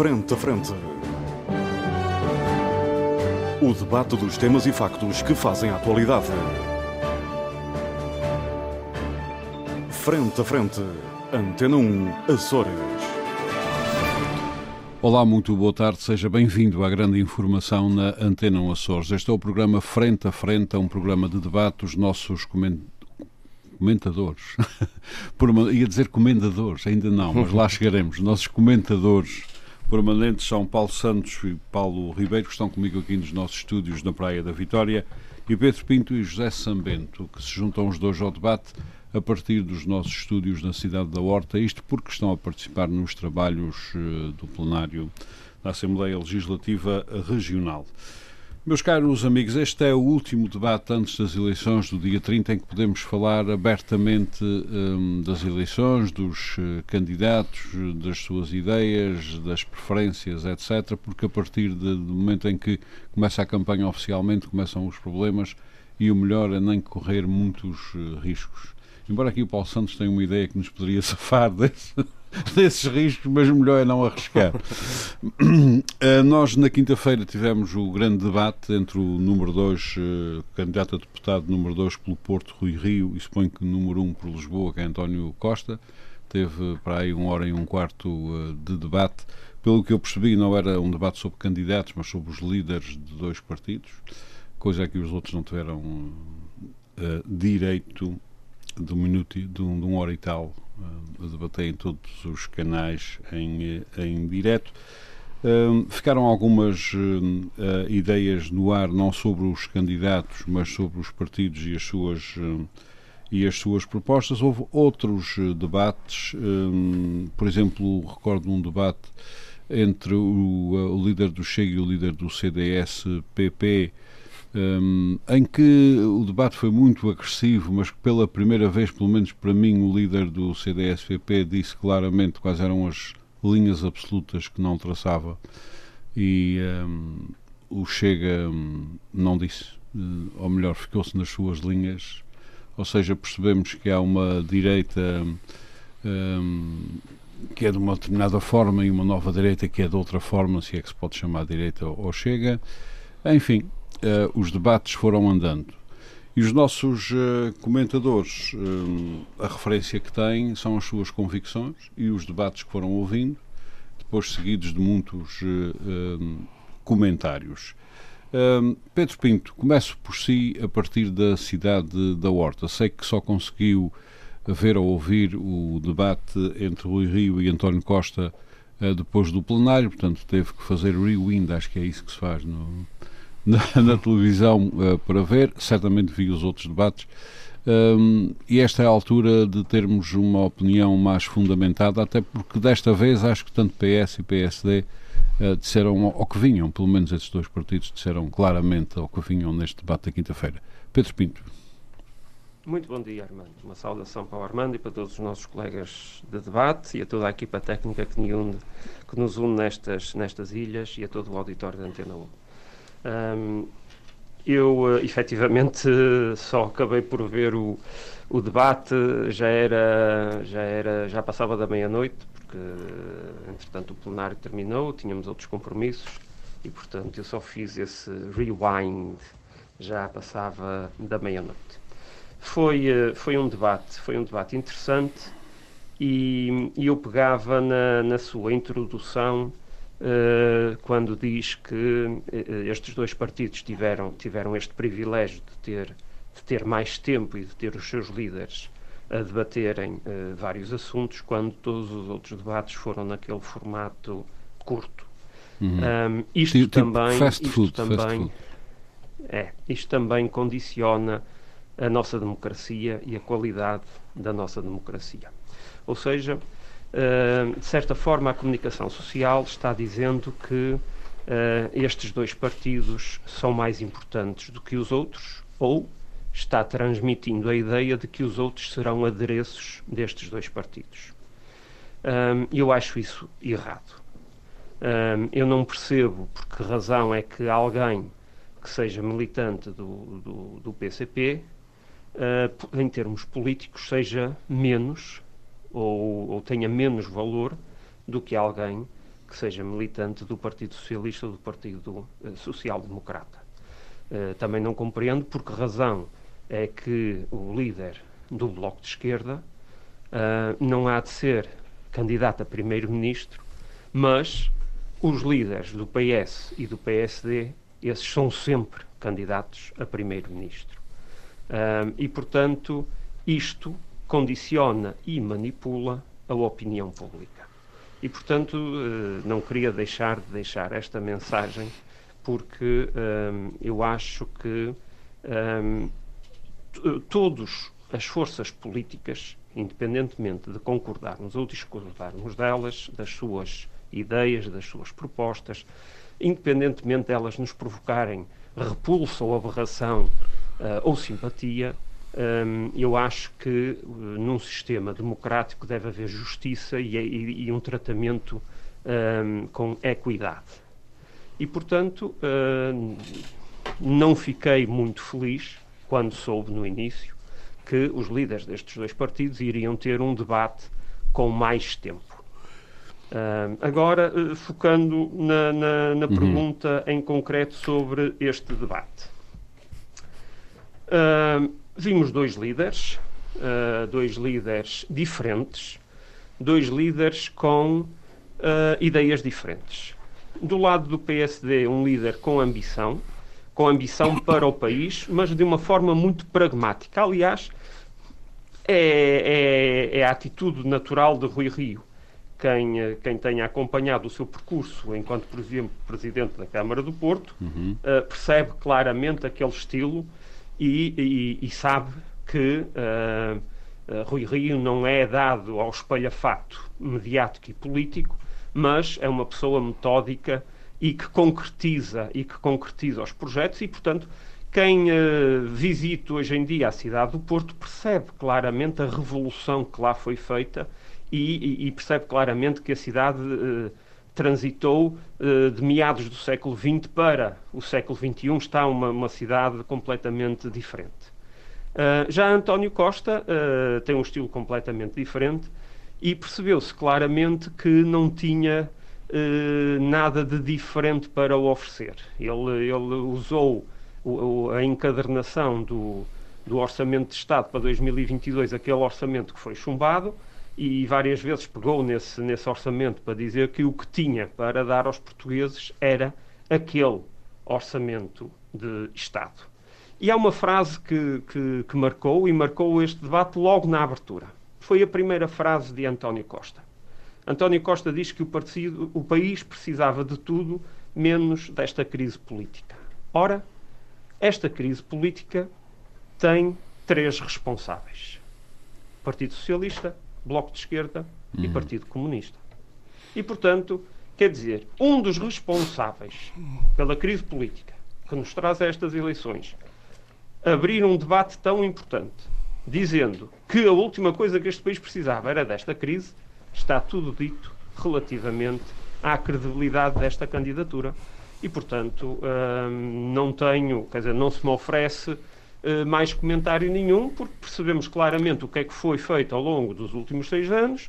Frente a Frente. O debate dos temas e factos que fazem a atualidade. Frente a Frente. Antena 1, Açores. Olá, muito boa tarde, seja bem-vindo à grande informação na Antena 1 Açores. Este é o programa Frente a Frente, é um programa de debate. Os nossos comentadores, Por uma... ia dizer comendadores, ainda não, mas lá chegaremos. Os nossos comentadores permanentes são Paulo Santos e Paulo Ribeiro, que estão comigo aqui nos nossos estúdios na Praia da Vitória, e Pedro Pinto e José Sambento, que se juntam os dois ao debate a partir dos nossos estúdios na cidade da Horta, isto porque estão a participar nos trabalhos uh, do plenário da Assembleia Legislativa Regional. Meus caros amigos, este é o último debate antes das eleições do dia 30 em que podemos falar abertamente um, das eleições, dos uh, candidatos, das suas ideias, das preferências, etc. Porque a partir de, do momento em que começa a campanha oficialmente, começam os problemas e o melhor é nem correr muitos uh, riscos. Embora aqui o Paulo Santos tenha uma ideia que nos poderia safar desse, desses riscos, mas melhor é não arriscar. uh, nós, na quinta-feira, tivemos o grande debate entre o número 2, uh, candidato a deputado número 2 pelo Porto, Rui Rio, e suponho que número 1 um por Lisboa, que é António Costa. Teve para aí uma hora e um quarto uh, de debate. Pelo que eu percebi, não era um debate sobre candidatos, mas sobre os líderes de dois partidos, coisa que os outros não tiveram direito de um minuto, de, um, de uma hora e tal, uh, a debater em todos os canais em, em direto. Uh, ficaram algumas uh, ideias no ar, não sobre os candidatos, mas sobre os partidos e as suas, e as suas propostas. Houve outros debates, por exemplo, recordo um debate entre o, o líder do Chega e o líder do CDS-PP, um, em que o debate foi muito agressivo, mas que pela primeira vez, pelo menos para mim, o líder do CDS-PP disse claramente quais eram as linhas absolutas que não traçava e um, o Chega um, não disse, uh, ou melhor, ficou-se nas suas linhas, ou seja, percebemos que há uma direita que é de uma determinada forma e uma nova direita que é de outra forma, se é que se pode chamar direita ou Chega. Enfim, uh, os debates foram andando. E os nossos uh, comentadores, uh, a referência que têm são as suas convicções e os debates que foram ouvindo, depois seguidos de muitos comentários. Pedro Pinto, começo por si a partir da cidade da Horta. Sei que só conseguiu ver ou ouvir o debate entre Rui Rio e António Costa depois do plenário, portanto teve que fazer rewind, acho que é isso que se faz no, na, na televisão uh, para ver, certamente vi os outros debates. Um, e esta é a altura de termos uma opinião mais fundamentada, até porque desta vez acho que tanto PS e PSD uh, eh, disseram ao que vinham, pelo menos esses dois partidos disseram claramente ao que vinham neste debate da quinta-feira. Pedro Pinto. Muito bom dia, Armando. Uma saudação para o Armando e para todos os nossos colegas de debate e a toda a equipa técnica que, une, que nos une nestas, nestas ilhas e a todo o auditório da Antena 1. Um, eu, uh, efetivamente, só acabei por ver o, o debate, já era, já era, já passava da meia-noite, porque, entretanto, o plenário terminou, tínhamos outros compromissos e, portanto, eu só fiz esse rewind, já passava da meia-noite. Foi, uh, foi um debate, foi um debate interessante e, e eu pegava na, na sua introdução uh, quando diz que uh, estes dois partidos tiveram, tiveram este privilégio de ter, de ter mais tempo e de ter os seus líderes a debaterem uh, vários assuntos, quando todos os outros debates foram naquele formato curto. Uhum. Um, isto tipo, também, fast isto food, também, fast food. É, isto também condiciona a nossa democracia e a qualidade da nossa democracia. Ou seja, de certa forma, a comunicação social está dizendo que uh, estes dois partidos são mais importantes do que os outros, ou está transmitindo a ideia de que os outros serão adereços destes dois partidos. Um, eu acho isso errado. Eu não percebo por que razão é que alguém que seja militante do, do, do PCP, em termos políticos, seja menos ou, ou tenha menos valor do que alguém que seja militante do Partido Socialista ou do Partido Social Democrata. também não compreendo por que razão é que o líder do Bloco de Esquerda não há de ser candidato a primeiro-ministro, mas os líderes do PS e do PSD, esses são sempre candidatos a primeiro-ministro. e, portanto, isto condiciona e manipula a opinião pública. E, portanto, uh, não queria deixar de deixar esta mensagem, porque um, eu acho que um, todas as forças políticas, independentemente de concordarmos ou discordarmos delas, das suas ideias, das suas propostas, independentemente delas nos provocarem repulsa ou aberração uh, ou simpatia, eu acho que uh, num sistema democrático deve haver justiça e, e, e um tratamento com equidade. E, portanto, não fiquei muito feliz quando soube no início que os líderes destes dois partidos iriam ter um debate com mais tempo. Agora, uh, focando na, na, na uhum. pergunta em concreto sobre este debate. Uh, vimos dois líderes, dois líderes diferentes, dois líderes com ideias diferentes. Do lado do PSD, um líder com ambição, com ambição para o país, mas de uma forma muito pragmática. Aliás, é, é, é a atitude natural de Rui Rio quem, eh, quem tenha acompanhado o seu percurso enquanto, por exemplo, Presidente da Câmara do Porto, uhum. uh, percebe claramente aquele estilo e, e, e sabe que uh, Rui Rio não é dado ao espalhafato mediático e político, mas é uma pessoa metódica e que concretiza e que concretiza os projetos e, portanto, quem uh, visita hoje em dia a cidade do Porto percebe claramente a revolução que lá foi feita e, e percebe claramente que a cidade uh, transitou uh, de meados do século XX para o século XXI, está uma, uma cidade completamente diferente. Uh, já António Costa tem um estilo completamente diferente e percebeu-se claramente que não tinha nada de diferente para o oferecer. Ele, ele usou a encadernação do, do Orçamento de Estado para 2022, aquele orçamento que foi chumbado, e várias vezes pegou nesse, nesse orçamento para dizer que o que tinha para dar aos portugueses era aquele orçamento de Estado. E há uma frase que, que, que marcou, e marcou este debate logo na abertura. Foi a primeira frase de António Costa. António Costa diz que o, partido, o país precisava de tudo menos desta crise política. Ora, esta crise política tem três responsáveis: Partido Socialista, Bloco de Esquerda uhum. e Partido Comunista. E, portanto, quer dizer, um dos responsáveis pela crise política que nos traz a estas eleições abrir um debate tão importante, dizendo que a última coisa que este país precisava era desta crise, está tudo dito relativamente à credibilidade desta candidatura. E, portanto, hum, não tenho, quer dizer, não se me oferece mais comentário nenhum, porque percebemos claramente o que é que foi feito ao longo dos últimos seis anos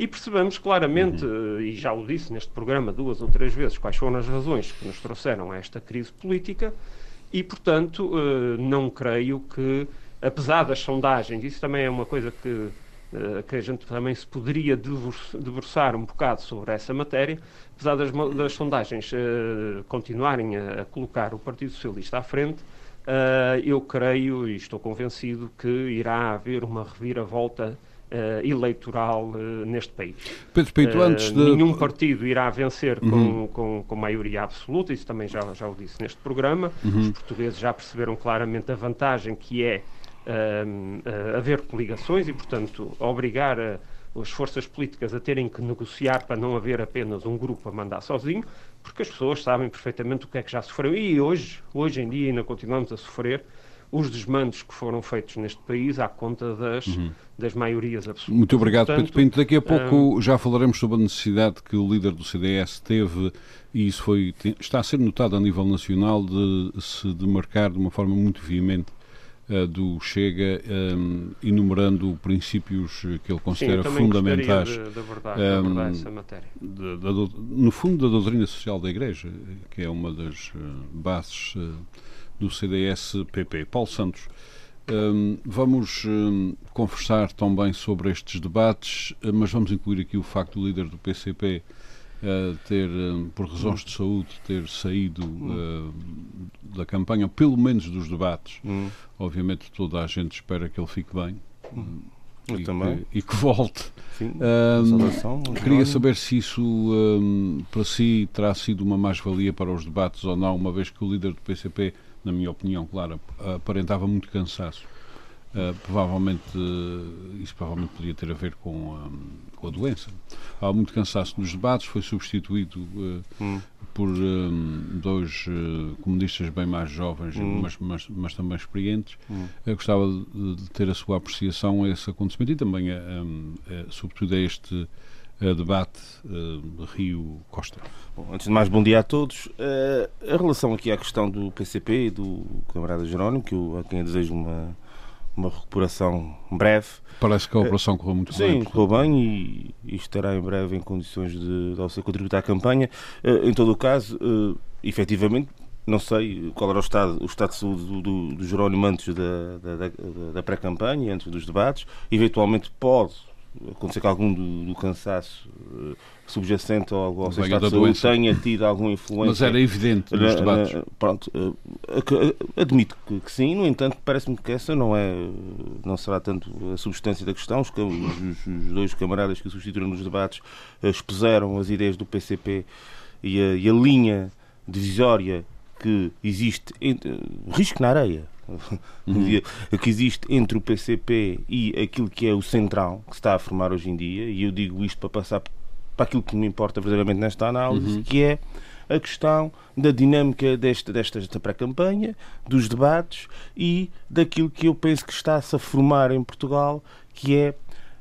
e percebemos claramente, uhum. Eh, e já o disse neste programa duas ou três vezes, quais foram as razões que nos trouxeram a esta crise política e, portanto, eh, não creio que, apesar das sondagens, isso também é uma coisa que que a gente também se poderia debruçar um bocado sobre essa matéria, apesar das, das sondagens uh, continuarem a, a, colocar o Partido Socialista à frente, Uh, eu creio e estou convencido que irá haver uma reviravolta uh, eleitoral uh, neste país. Pedro Pinto, antes de... Nenhum partido irá vencer uhum. com, com, com, maioria absoluta, isso também já, já o disse neste programa. Uhum. Os portugueses já perceberam claramente a vantagem que é haver coligações e, portanto, obrigar a as forças políticas a terem que negociar para não haver apenas um grupo a mandar sozinho, porque as pessoas sabem perfeitamente o que é que já sofreram. E hoje, hoje em dia, ainda continuamos a sofrer os desmandos que foram feitos neste país à conta das, uhum. das maiorias absolutas. Muito obrigado, Portanto, Pedro Pinto. Daqui a pouco um... já falaremos sobre a necessidade que o líder do CDS teve, e isso foi, está a ser notado a nível nacional, de se demarcar de uma forma muito veemente do Chega, um, enumerando princípios que ele considera Sim, fundamentais. De, de abordar, de abordar essa matéria. De, no fundo, da doutrina social da Igreja, que é uma das bases do CDS-PP. Paulo Santos. Um, vamos um, conversar também sobre estes debates, mas vamos incluir aqui o facto do líder do PCP uh, ter, um, por razões de saúde, ter saído uh, da campanha, pelo menos dos debates. Hum. Obviamente toda a gente espera que ele fique bem. Hum. E, também. Que, e que volte. Sim, um, queria saber se isso um, para si terá sido uma mais-valia para os debates ou não, uma vez que o líder do PCP na minha opinião, claro, aparentava muito cansaço. Uh, provavelmente uh, isso provavelmente podia ter a ver com, um, com a doença. Há muito cansaço nos debates, foi substituído uh, hum. por um, dois comunistas bem mais jovens, hum. mas, mas, mas, também experientes. Hum. gostava de, de, ter a sua apreciação a esse acontecimento e também, a, a, a, sobretudo, a este debate uh, Rio-Costa. Antes de mais, bom dia a todos. Uh, a relação aqui à questão do PCP e do camarada Jerónimo, que eu, a quem eu desejo uma, uma recuperação breve. Parece que a operação uh, correu muito sim, bem. Sim, correu bem e, e, estará em breve em condições de, de ser contribuir à campanha. Uh, em todo o caso, uh, efetivamente, não sei qual era o estado, o estado de saúde do, do, do Jerónimo antes da, da, da, da pré-campanha, antes dos debates. Eventualmente pode acontecer que algum do, do cansaço uh, subjacente ao, ao seu estado de saúde tenha tido alguma influência. Mas era evidente nos debates. Uh, pronto, uh, admito que, que, sim, no entanto, parece-me que essa não é, não será tanto a substância da questão. Os, os, os dois camaradas que o substituíram nos debates expuseram as ideias do PCP e a, e a linha divisória que existe, risco na areia, uhum. que existe entre o PCP e aquilo que é o central que se está a formar hoje em dia, e eu digo isto para passar para aquilo que me importa verdadeiramente nesta análise, uhum. que é a questão da dinâmica desta, desta pré-campanha, dos debates e daquilo que eu penso que está-se a formar em Portugal, que é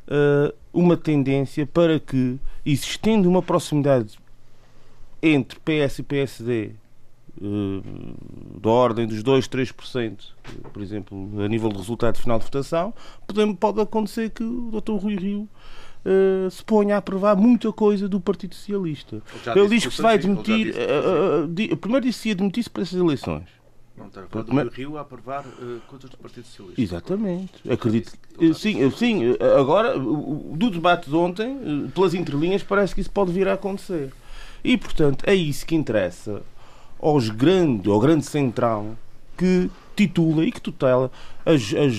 uh, uma tendência para que, existindo uma proximidade entre PS e PSD da ordem dos 2, 3%, por exemplo, a nível de resultado final de votação, pode, pode acontecer que o Dr. Rui Rio uh, se ponha a aprovar muita coisa do Partido Socialista. Ele diz que se vai demitir. Uh, primeiro disse que ia demitir-se para essas eleições. Não, está a do Rio a aprovar uh, coisas do Partido Socialista. Exatamente. Acredito. Sim, sim, agora, do debate de ontem, pelas entrelinhas, parece que isso pode vir a acontecer. E, portanto, é isso que interessa aos grande, ao grande central que titula e que tutela as, as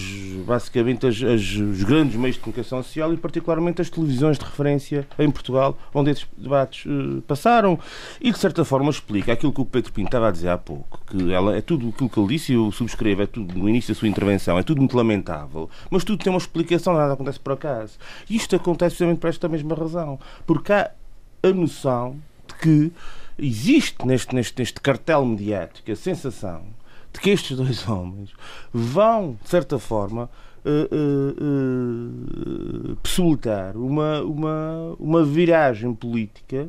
basicamente as, as, os grandes meios de comunicação social e particularmente as televisões de referência em Portugal, onde esses debates uh, passaram e de certa forma explica aquilo que o Pedro Pinto estava a dizer há pouco, que ela é tudo aquilo que ele disse eu subscrevo, é tudo no início da sua intervenção, é tudo muito lamentável, mas tudo tem uma explicação, nada acontece por acaso. E isto acontece precisamente por esta mesma razão, porque há a noção de que existe neste, neste, neste cartel mediático a sensação de que estes dois homens vão, de certa forma, uh, uh, uh, possibilitar uma, uma, uma viragem política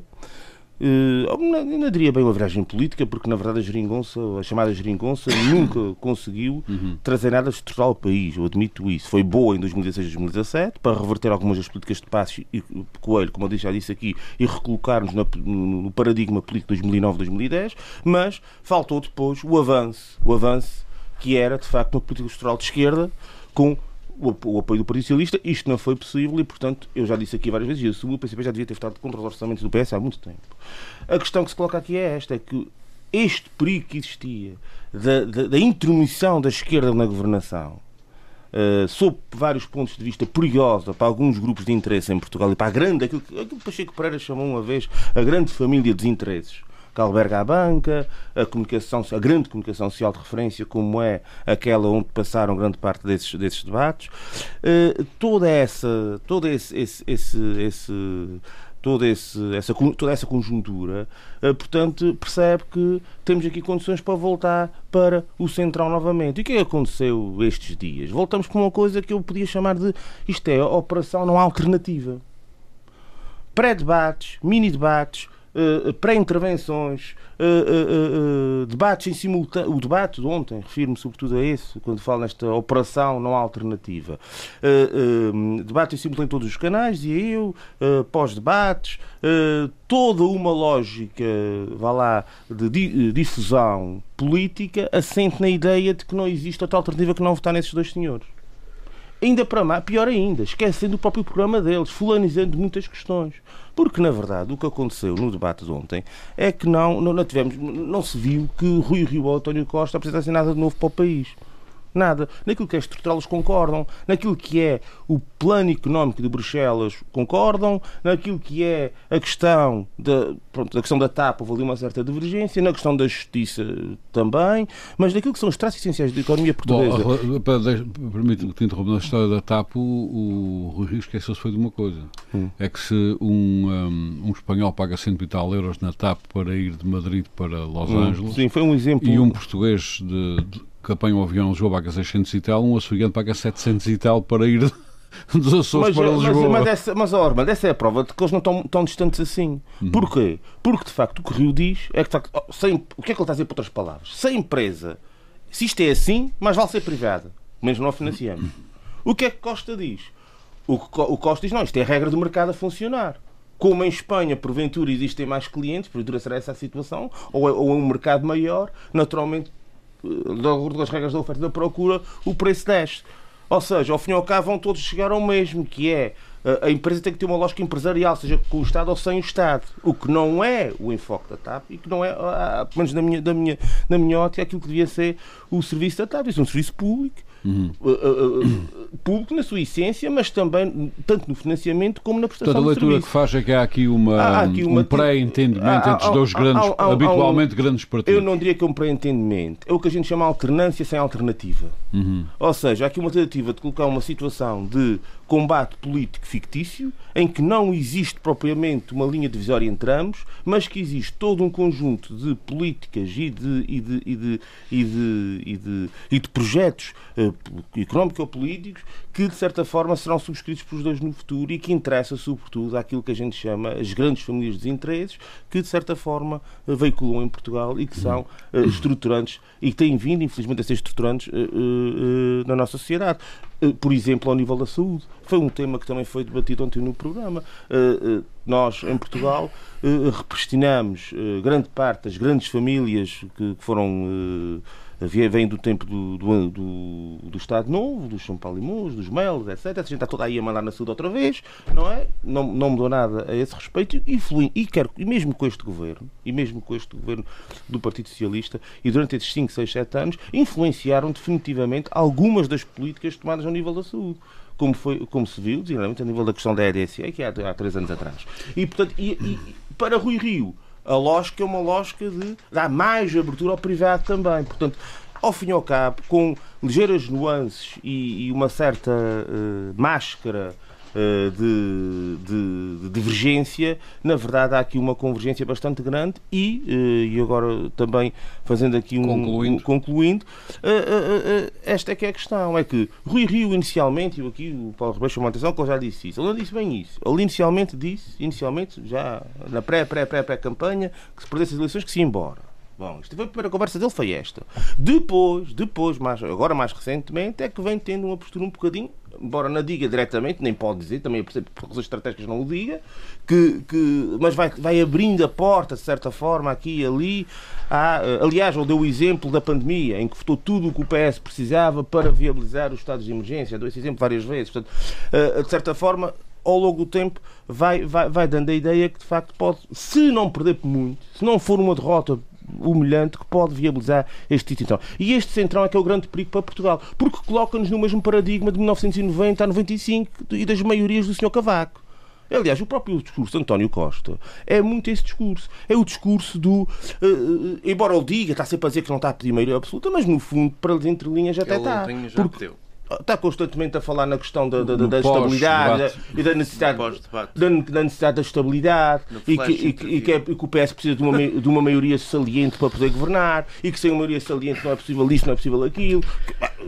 Uh, não diria bem uma viragem política, porque na verdade a geringonça, a chamada geringonça, nunca conseguiu uhum. trazer nada estrutural ao país, eu admito isso. Foi boa em 2016 e 2017 para reverter algumas das políticas de passos e Coelho, como eu já disse aqui, e recolocar-nos no paradigma político de 2009-2010, mas faltou depois o avanço, o avanço que era de facto uma política estrutural de esquerda com o, apoio do Partido Socialista. Isto não foi possível e, portanto, eu já disse aqui várias vezes, isso, o PCP já devia ter votado contra os orçamentos do PS há muito tempo. A questão que se coloca aqui é esta, é que este perigo que existia da, da, da intromissão da esquerda na governação, uh, sob vários pontos de vista perigosa para alguns grupos de interesse em Portugal e para a grande, aquilo que, aquilo que Pacheco Pereira chamou uma vez, a grande família dos interesses, que alberga a banca, a, comunicação, a grande comunicação social de referência, como é aquela onde passaram grande parte desses, desses debates, uh, toda essa, todo esse, esse, esse, toda, esse, essa, toda essa conjuntura, uh, portanto, percebe que temos aqui condições para voltar para o Central novamente. E o que é que aconteceu estes dias? Voltamos para uma coisa que eu podia chamar de isto é a operação não alternativa. Pré-debates, mini-debates, uh, pré-intervenções, uh, uh, debates em simultâneo. O debate de ontem, refiro-me sobretudo a esse, quando falo nesta operação não alternativa. debate em simultâneo em todos os canais, dizia eu, pós-debates, toda uma lógica, vá lá, de difusão política assente na ideia de que não existe outra alternativa que não votar nesses dois senhores. Ainda para mais, pior ainda, esquecendo o próprio programa deles, fulanizando muitas questões. Porque, na verdade, o que aconteceu no debate de ontem é que não, não, não tivemos, não se viu que Rui Rio ou António Costa apresentassem nada de novo para o país. Nada. Naquilo que é estrutural, eles concordam. Naquilo que é o plano económico de Bruxelas, concordam. Naquilo que é a questão da, pronto, a questão da TAP, houve ali uma certa divergência. Na questão da justiça também. Mas naquilo que são os traços essenciais da economia portuguesa. Permite-me que te interrompa. Na história da TAP, o, o Rui Rio esqueceu-se foi de uma coisa. Hum. É que se um, um, um, espanhol paga 100 e tal euros na TAP para ir de Madrid para Los hum. Angeles. Sim, foi um exemplo. E um português de, de que apanha um avião a Lisboa paga 600 e tal, um açougueiro paga 700 e tal para ir dos Açores mas, para Lisboa. Mas, mas, essa, mas Orman, essa é a prova de que eles não estão tão distantes assim. Uhum. Porquê? Porque, de facto, o que o Rio diz é que, sem, o que é que ele está a dizer por outras palavras? Se a empresa, se isto é assim, mais vale ser privada. Menos não financiamos. O que é que Costa diz? O, o Costa diz, não, isto é a regra do mercado a funcionar. Como em Espanha, porventura, existem mais clientes, porventura será essa a situação, ou é, ou é um mercado maior, naturalmente de acordo com as regras da oferta e da procura, o preço desce. Ou seja, ao fim e ao cabo vão todos chegar ao mesmo, que é a empresa tem que ter uma lógica empresarial, seja com o Estado ou sem o Estado. O que não é o enfoque da TAP e que não é, pelo menos na minha, da minha, na minha ótica, aquilo que devia ser o serviço da TAP. Isso é um serviço público Uhum. público na sua essência, mas também tanto no financiamento como na prestação Toda a leitura que faz é que há aqui, uma, há aqui uma, um pré-entendimento entre os dois grandes, há, há, habitualmente grandes partidos. Eu não diria que é um pré-entendimento, é o que a gente chama alternância sem alternativa. Uhum. Ou seja, há aqui uma tentativa de colocar uma situação de combate político fictício, em que não existe propriamente uma linha divisória entre ambos, mas que existe todo um conjunto de políticas e de, e de, e de, e de, e de, e de projetos uh, económicos ou políticos que, de certa forma, serão subscritos pelos dois no futuro e que interessa, sobretudo, àquilo que a gente chama as grandes famílias de interesses, que, de certa forma, uh, veiculam em Portugal e que são uh, estruturantes e que têm vindo, infelizmente, a ser estruturantes na nossa sociedade. Eh, por exemplo, ao nível da saúde. Foi um tema que também foi debatido ontem no programa. Eh, eh, nós, em Portugal, repristinamos grande parte das grandes famílias que foram vem do tempo do, do, do, do Estado Novo, dos São Paulo Limões, dos Melos, etc. A gente está toda aí a mandar na saúde outra vez, não é? Não, não mudou nada a esse respeito e, flui, e, quero, e mesmo com este governo, e mesmo com este governo do Partido Socialista, e durante esses 5, 6, 7 anos, influenciaram definitivamente algumas das políticas tomadas ao nível da saúde como, foi, como se viu, designadamente a nível da questão da EDSA, que é há, há três anos atrás. E, portanto, e, e, para Rui Rio, a lógica é uma lógica de dar mais abertura ao privado também. Portanto, ao fim e ao cabo, com ligeiras nuances e, e uma certa uh, máscara de, de, de, divergência, na verdade há aqui uma convergência bastante grande e, uh, e agora também fazendo aqui um concluindo, um, concluindo esta é que é a questão, é que Rui Rio inicialmente, e aqui o Paulo Ribeiro chamou a atenção que ele já disse isso, ele não disse bem isso, ele inicialmente disse, inicialmente já na pré-pré-pré-pré-campanha, que se perdesse as eleições que se ia embora. Bom, isto foi a primeira conversa dele, foi esta. Depois, depois, mais, agora mais recentemente, é que vem tendo uma postura um bocadinho, embora não diga diretamente, nem pode dizer, também por razões estratégicas não o diga, que, que, mas vai, vai abrindo a porta, de certa forma, aqui e ali. Eh, aliás, ele deu o exemplo da pandemia, em que votou tudo o que o PS precisava para viabilizar os estados de emergência. Deu esse exemplo várias vezes. Portanto, eh, de certa forma, ao longo do tempo, vai, vai, vai dando a ideia que, de facto, pode, se não perder muito, se não for uma derrota humilhante que pode viabilizar este centrão. E este centrão é que é o grande perigo para Portugal, porque coloca-nos no mesmo paradigma de 1990 a 95 e das maiorias do Sr. Cavaco. Aliás, o próprio discurso de António Costa é muito esse discurso. É o discurso do. Uh, embora ele diga, está sempre a dizer que não está a pedir maioria absoluta, mas no fundo, para as entrelinhas, até ele está. Porque, está constantemente a falar na questão da, da, da estabilidade e da necessidade, da, da, necessidade da estabilidade e que, e, e, que é, e que o PS precisa de uma, de uma maioria saliente para poder governar e que sem uma maioria saliente não é possível isto, não é possível aquilo.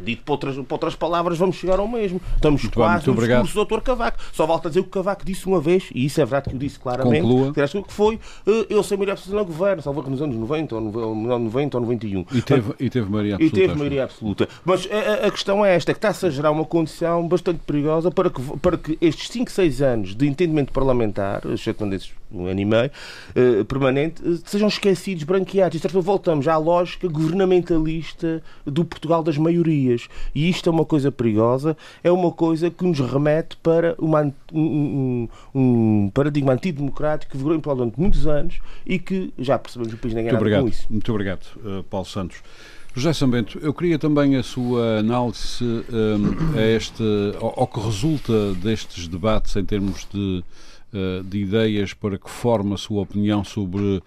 dito por outras, por outras palavras, vamos chegar ao mesmo. Estamos Muito quase bem, no discurso do Dr. Cavaco. Só volta a dizer o que o Cavaco disse uma vez, e isso é verdade que eu disse claramente, Conclua. que acho que foi, eh, eu sem maioria absoluta no governo, salvo que nos anos 90, ou 90 ou 91. E teve, e teve maioria E absoluta. teve acho. maioria absoluta. Mas a, a- a questão é esta, que está-se a gerar uma condição bastante perigosa para que, para que estes 5, 6 anos de entendimento parlamentar, excetuando esses um ano e meio, eh, permanente, eh, sejam esquecidos, branqueados. É, voltamos à lógica governamentalista do Portugal das maiorias. E isto é uma coisa perigosa, é uma coisa que nos remete para uma um, um- paradigma antidemocrático que vigorou em Portugal durante muitos anos e que já percebemos o país Muito nada com isso. muito obrigado, uh, Paulo Santos. José Sambento, eu queria também a sua análise um, a este, ao, ao que resulta destes debates em termos de, uh, de ideias para que forme a sua opinião sobre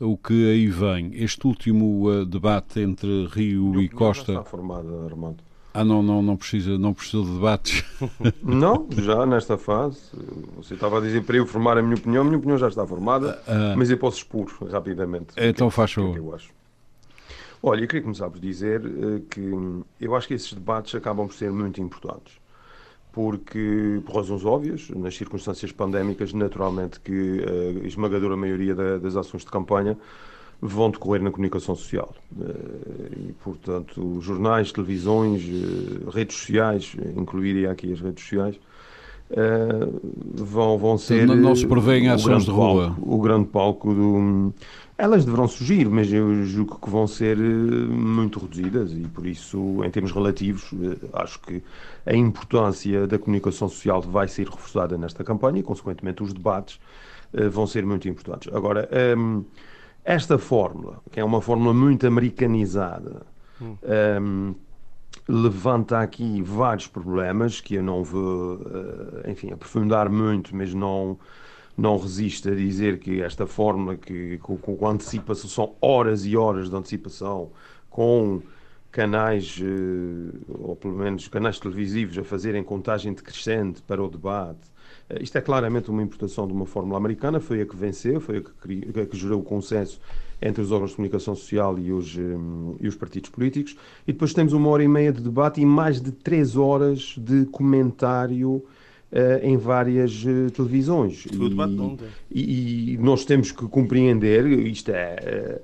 o que aí vem. Este último uh, debate entre Rio e Já Costa. está formada, Armando. Ah, não, não, não precisa, não precisa de debates. Não, já nesta fase. Você estava a dizer para eu formar a minha opinião, a minha opinião já está formada, Ah. mas eu posso expor rapidamente. Então é faz o que é favor. eu acho. Olha, eu queria começar por dizer eh, que eu acho que esses debates acabam por ser muito importantes. Porque, por razões óbvias, nas circunstâncias pandémicas, naturalmente que a esmagadora maioria da- das ações de campanha vão decorrer na comunicação social. Eh, E, portanto, jornais, televisões, eh, redes sociais, incluiria aqui as redes sociais, eh, vão, vão ser. não- não se prevêem ações de rua. palco- o grande palco do. Elas deverão surgir, mas eu julgo que vão ser eh, muito reduzidas e, por isso, em termos relativos, eh, acho que a importância da comunicação social vai ser reforçada nesta campanha e, consequentemente, os debates eh, vão ser muito importantes. Agora, ehm, esta fórmula, que é uma fórmula muito americanizada, ehm, levanta aqui vários problemas que eu não vou, enfim, aprofundar muito, mas não, não resisto a dizer que esta fórmula, que com, com antecipação, são horas e horas de antecipação, com canais, eh, ou pelo menos canais televisivos, a fazerem contagem decrescente para o debate. Eh, Isto é claramente uma importação de uma fórmula americana, foi a que venceu, foi a que, cri- a que gerou o consenso entre os órgãos de comunicação social e os, eh, e os partidos políticos. E depois temos uma hora e meia de debate e mais de três horas de comentário em várias eh, televisões. Foi o debate E- e, e nós temos que compreender, isto é eh,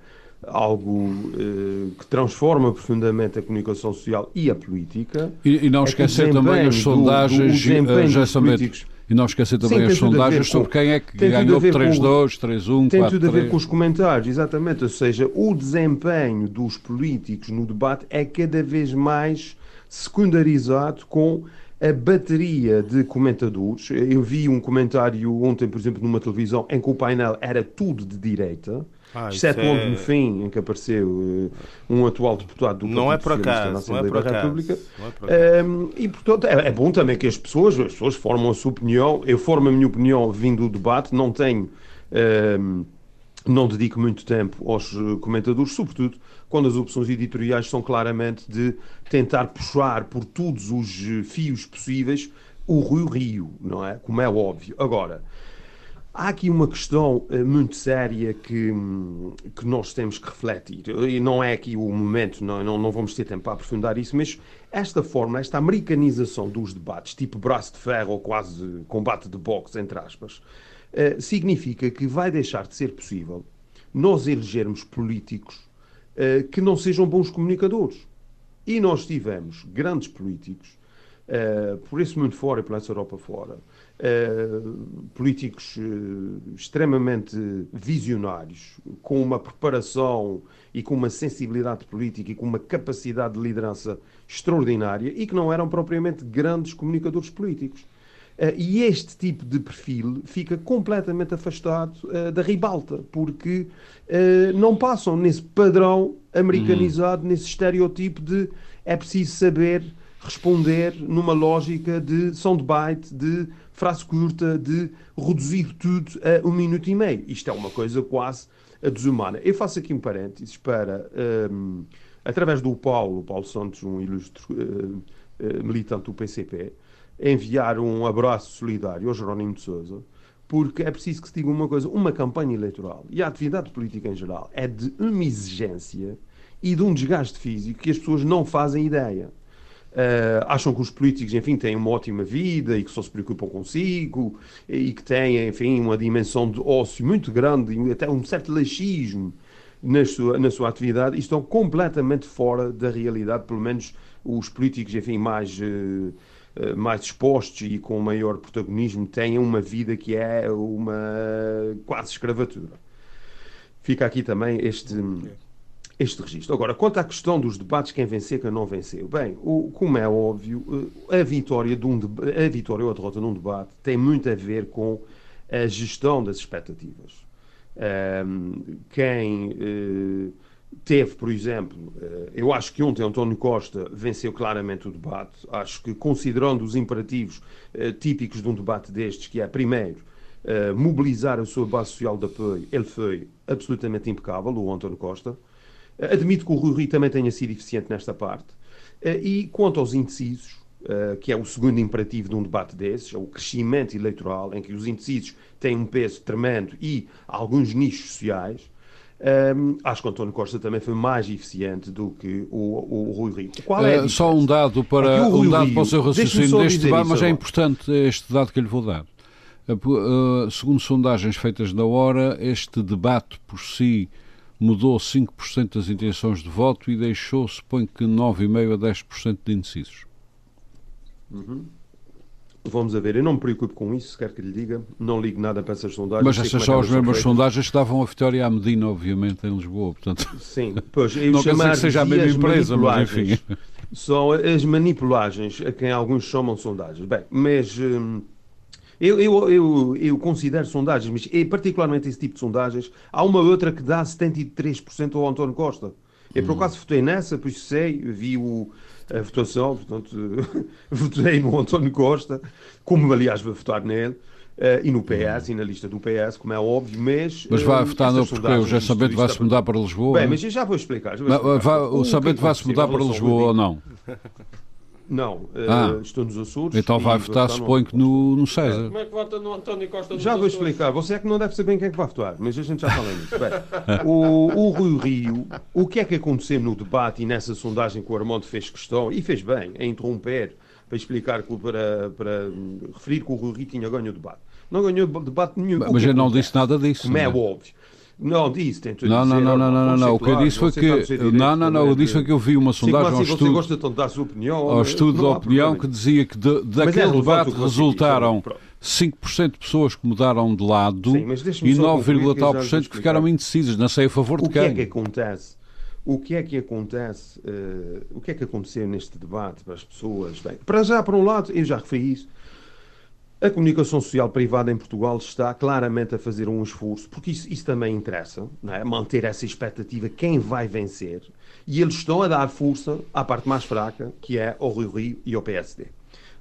algo eh, que transforma profundamente a comunicação social e a política. E, e não É esquecer também as do- sondagens, do eh, Sambento, políticos. e não esquecer também Sim, as tudo sondagens com- sobre quem é que tem tudo a ganhou ver com- 3-2, 3-1, Tem tudo a ver 4-3. com os comentários, exatamente. Ou seja, o desempenho dos políticos no debate é cada vez mais secundarizado com a bateria de comentadores. Eu vi um comentário ontem, por exemplo, numa televisão, em que o painel era tudo de direita. Ah, exceto isso é- no fim, em que apareceu eh, um atual deputado do Não é Partido por Socialista na acaso, não é Assembleia da acaso. República. Não é por acaso. Um, e portanto é, é bom também que as pessoas, as pessoas formam a sua opinião. Eu formo a minha opinião vindo do debate, não tenho, um, não dedico muito tempo aos eh, comentadores, sobretudo quando as opções editoriais são claramente de tentar puxar por todos os eh, fios possíveis o Rio Rio, não é? Como é óbvio. Agora, Há aqui uma questão eh, muito séria que, hum, que nós temos que refletir. E não é aqui o momento, não, não, não vamos ter tempo para aprofundar isso, mas esta forma, esta americanização dos debates, tipo braço de ferro ou quase combate de boxe, entre aspas, eh, significa que vai deixar de ser possível nós elegermos políticos eh, que não sejam bons comunicadores. E nós tivemos grandes políticos, eh, por esse mundo fora e pela Europa fora, políticos extremamente visionários, com uma preparação e com uma sensibilidade política e com uma capacidade de liderança extraordinária e que não eram propriamente grandes comunicadores políticos. Eh, e este tipo de perfil fica completamente afastado eh, da ribalta, porque eh, não passam nesse padrão americanizado, nesse estereotipo de é preciso saber responder numa lógica de soundbite, de frase curta, de reduzir tudo a um minuto e meio. Isto é uma coisa quase desumana. Eu faço aqui um parênteses para, ehm, através do Paulo, Paulo Santos, um ilustre eh, eh, militante do PCP, enviar um abraço solidário ao Jerónimo de Sousa, porque é preciso que se diga uma coisa: uma campanha eleitoral e a atividade política em geral é de uma exigência e de um desgaste físico que as pessoas não fazem ideia. Uh, acham que os políticos, enfim, têm uma ótima vida e que só se preocupam consigo e que têm, enfim, uma dimensão de ócio muito grande e até um certo laxismo na sua, na sua atividade e estão completamente fora da realidade, pelo menos os políticos, enfim, mais, uh, mais expostos e com maior protagonismo têm uma vida que é uma quase escravatura. Fica aqui também este este registro. Agora, quanto à questão dos debates, quem venceu, quem não venceu. Bem, o, como é óbvio, eh, a vitória, de um, a vitória ou a derrota num debate tem muito a ver com a gestão das expectativas. Um, quem uh, teve, por exemplo, uh, eu acho que ontem António Costa venceu claramente o debate. Acho que, considerando os imperativos uh, típicos de um debate destes, que é, primeiro, mobilizar a sua base social de apoio, ele foi absolutamente impecável, o António Costa. Admito que o Rui Rio também tenha sido eficiente nesta parte. Eh, e quanto aos indecisos, eh, que é o segundo imperativo de um debate desses, é o crescimento eleitoral, em que os indecisos têm um peso tremendo e alguns nichos sociais, um, acho que António Costa também foi mais eficiente do que o, o Rui Rio. Qual é, é só um dado para, um dado Rio, para o seu raciocínio deste debate, mas é importante este dado que lhe vou dar. Uh, segundo sondagens feitas na hora, este debate por si mudou 5% das intenções de voto e deixou, suponho que 9,5% a 10% de indecisos. Uhum. Vamos a ver, eu não me preocupo com isso, quer que lhe diga, não ligo nada para essas sondagens. Mas essas é são as mesmas sondagens que davam a vitória à Medina, obviamente, em Lisboa, portanto... Sim, pois, eu não dizer que seja a mesma empresa, mas enfim... São as manipulagens a quem alguns chamam sondagens. Bem, mas... Hum, eu, eu, eu, eu, considero sondagens, mas é particularmente esse tipo de sondagens. Há uma outra que dá 73% ao António Costa. Eu, por hum. acaso, votei nessa, pois sei, vi o, a votação, portanto, votei no António Costa, como, aliás, vou votar nele. Uh, e no PS, hum. e na lista do PS, como é óbvio, mas... Mas vai uh, votar no porque o José Sabento vai-se mudar para Lisboa? Bem, mas eu já vou explicar. Já vou explicar. Vai, o Sabento vai-se mudar para Lisboa ou não? Não, eh, ah. estou nos Açores. Então vai votar, suponho que no, no César. Como é que vota no António Costa Já vou Açores? explicar. Você é que não deve saber quem é que vai votar, mas a gente já fala nisso. Bem, o, o Rui Rio, o que é que aconteceu no debate e nessa sondagem que o Armando fez questão, e fez bem, a interromper para explicar, para, para referir que o Rui Rio tinha ganho o debate. Não ganhou debate nenhum. Mas eu não disse nada disso. Como é, é óbvio. Não, disse, tento não, dizer. Não, não, não, não, não. O que eu disse foi que. Não, não, não. Eu disse foi que eu vi uma sondagem ao estudo. gosta de dar a sua opinião. Ao estudo da opinião que dizia que de, daquele é debate resultaram 5% de pessoas que mudaram de lado Sim, e 9, tal por cento que ficaram indecisas. Não sei a favor de quem. O que é que acontece? O que é que acontece? Uh, o que é que aconteceu neste debate para as pessoas? Bem, para já, por um lado, eu já referi isso a comunicação social privada em Portugal está claramente a fazer um esforço, porque isso, isso também interessa, é? manter essa expectativa, quem vai vencer, e eles estão a dar força à parte mais fraca, que é ao Rio Rio e ao PSD.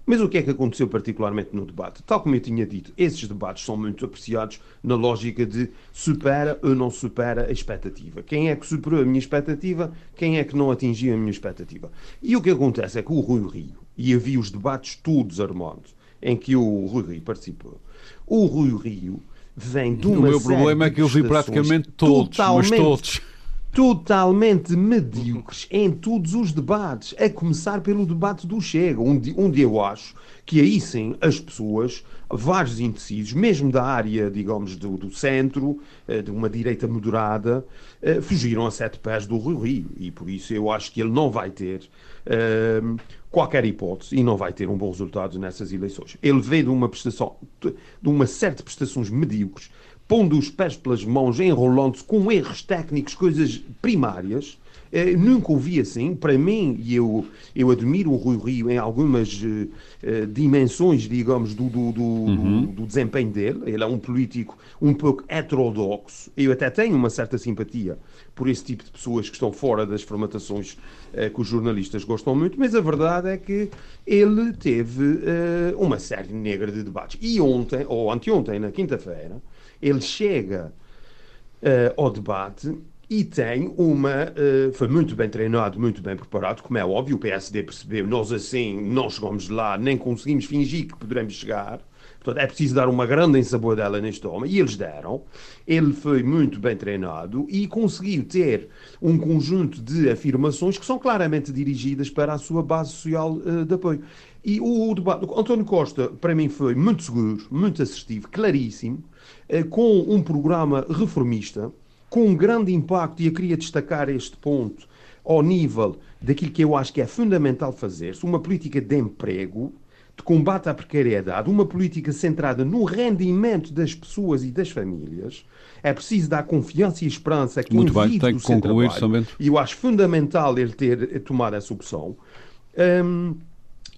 Mas o que é que aconteceu particularmente no debate? Tal como eu tinha dito, esses debates são muito apreciados na lógica de supera ou não supera a expectativa. Quem é que superou a minha expectativa, quem é que não atingiu a minha expectativa. E o que acontece é que o Rio Rio, e havia os debates todos armados, em que o Rui Rio participou. O Rui Rio vem de uma O meu problema é que eu vi praticamente todos, mas todos totalmente medíocres em todos os debates, a começar pelo debate do Chega, onde, onde eu acho que aí sim as pessoas, vários indecisos, mesmo da área, digamos, do, do centro, eh, de uma direita moderada, eh, fugiram a sete pés do Rio Rio. E por isso eu acho que ele não vai ter uh, qualquer hipótese e não vai ter um bom resultado nessas eleições. Ele veio de uma prestação, de uma série prestações medíocres, pondo os pés pelas mãos, enrolando-se com erros técnicos, coisas primárias. Uh, nunca o vi assim. Para mim, e eu, eu admiro o Rui Rio em algumas uh, uh, dimensões, digamos, do, do, do, uhum. do, desempenho dele. Ele é um político um pouco heterodoxo. Eu até tenho uma certa simpatia por esse tipo de pessoas que estão fora das formatações que os jornalistas gostam muito, mas a verdade é que ele teve uma série negra de debates. E ontem, ou anteontem, na quinta-feira, ele chega uh, ao debate e tem uma. Uh, foi muito bem treinado, muito bem preparado, como é óbvio, o PSD percebeu, nós assim não chegamos lá, nem conseguimos fingir que poderemos chegar. Portanto, é preciso dar uma grande ensaboadela neste homem, e eles deram. Ele foi muito bem treinado e conseguiu ter um conjunto de afirmações que são claramente dirigidas para a sua base social uh, de apoio. E o, o António Costa, para mim, foi muito seguro, muito assertivo, claríssimo, uh, com um programa reformista, com um grande impacto, e eu queria destacar este ponto, ao nível daquilo que eu acho que é fundamental fazer-se, uma política de emprego, de combate à precariedade, uma política centrada no rendimento das pessoas e das famílias. É preciso dar confiança e esperança que Muito bem, tem que concluir, trabalho, E eu acho fundamental ele ter tomado essa opção. Um,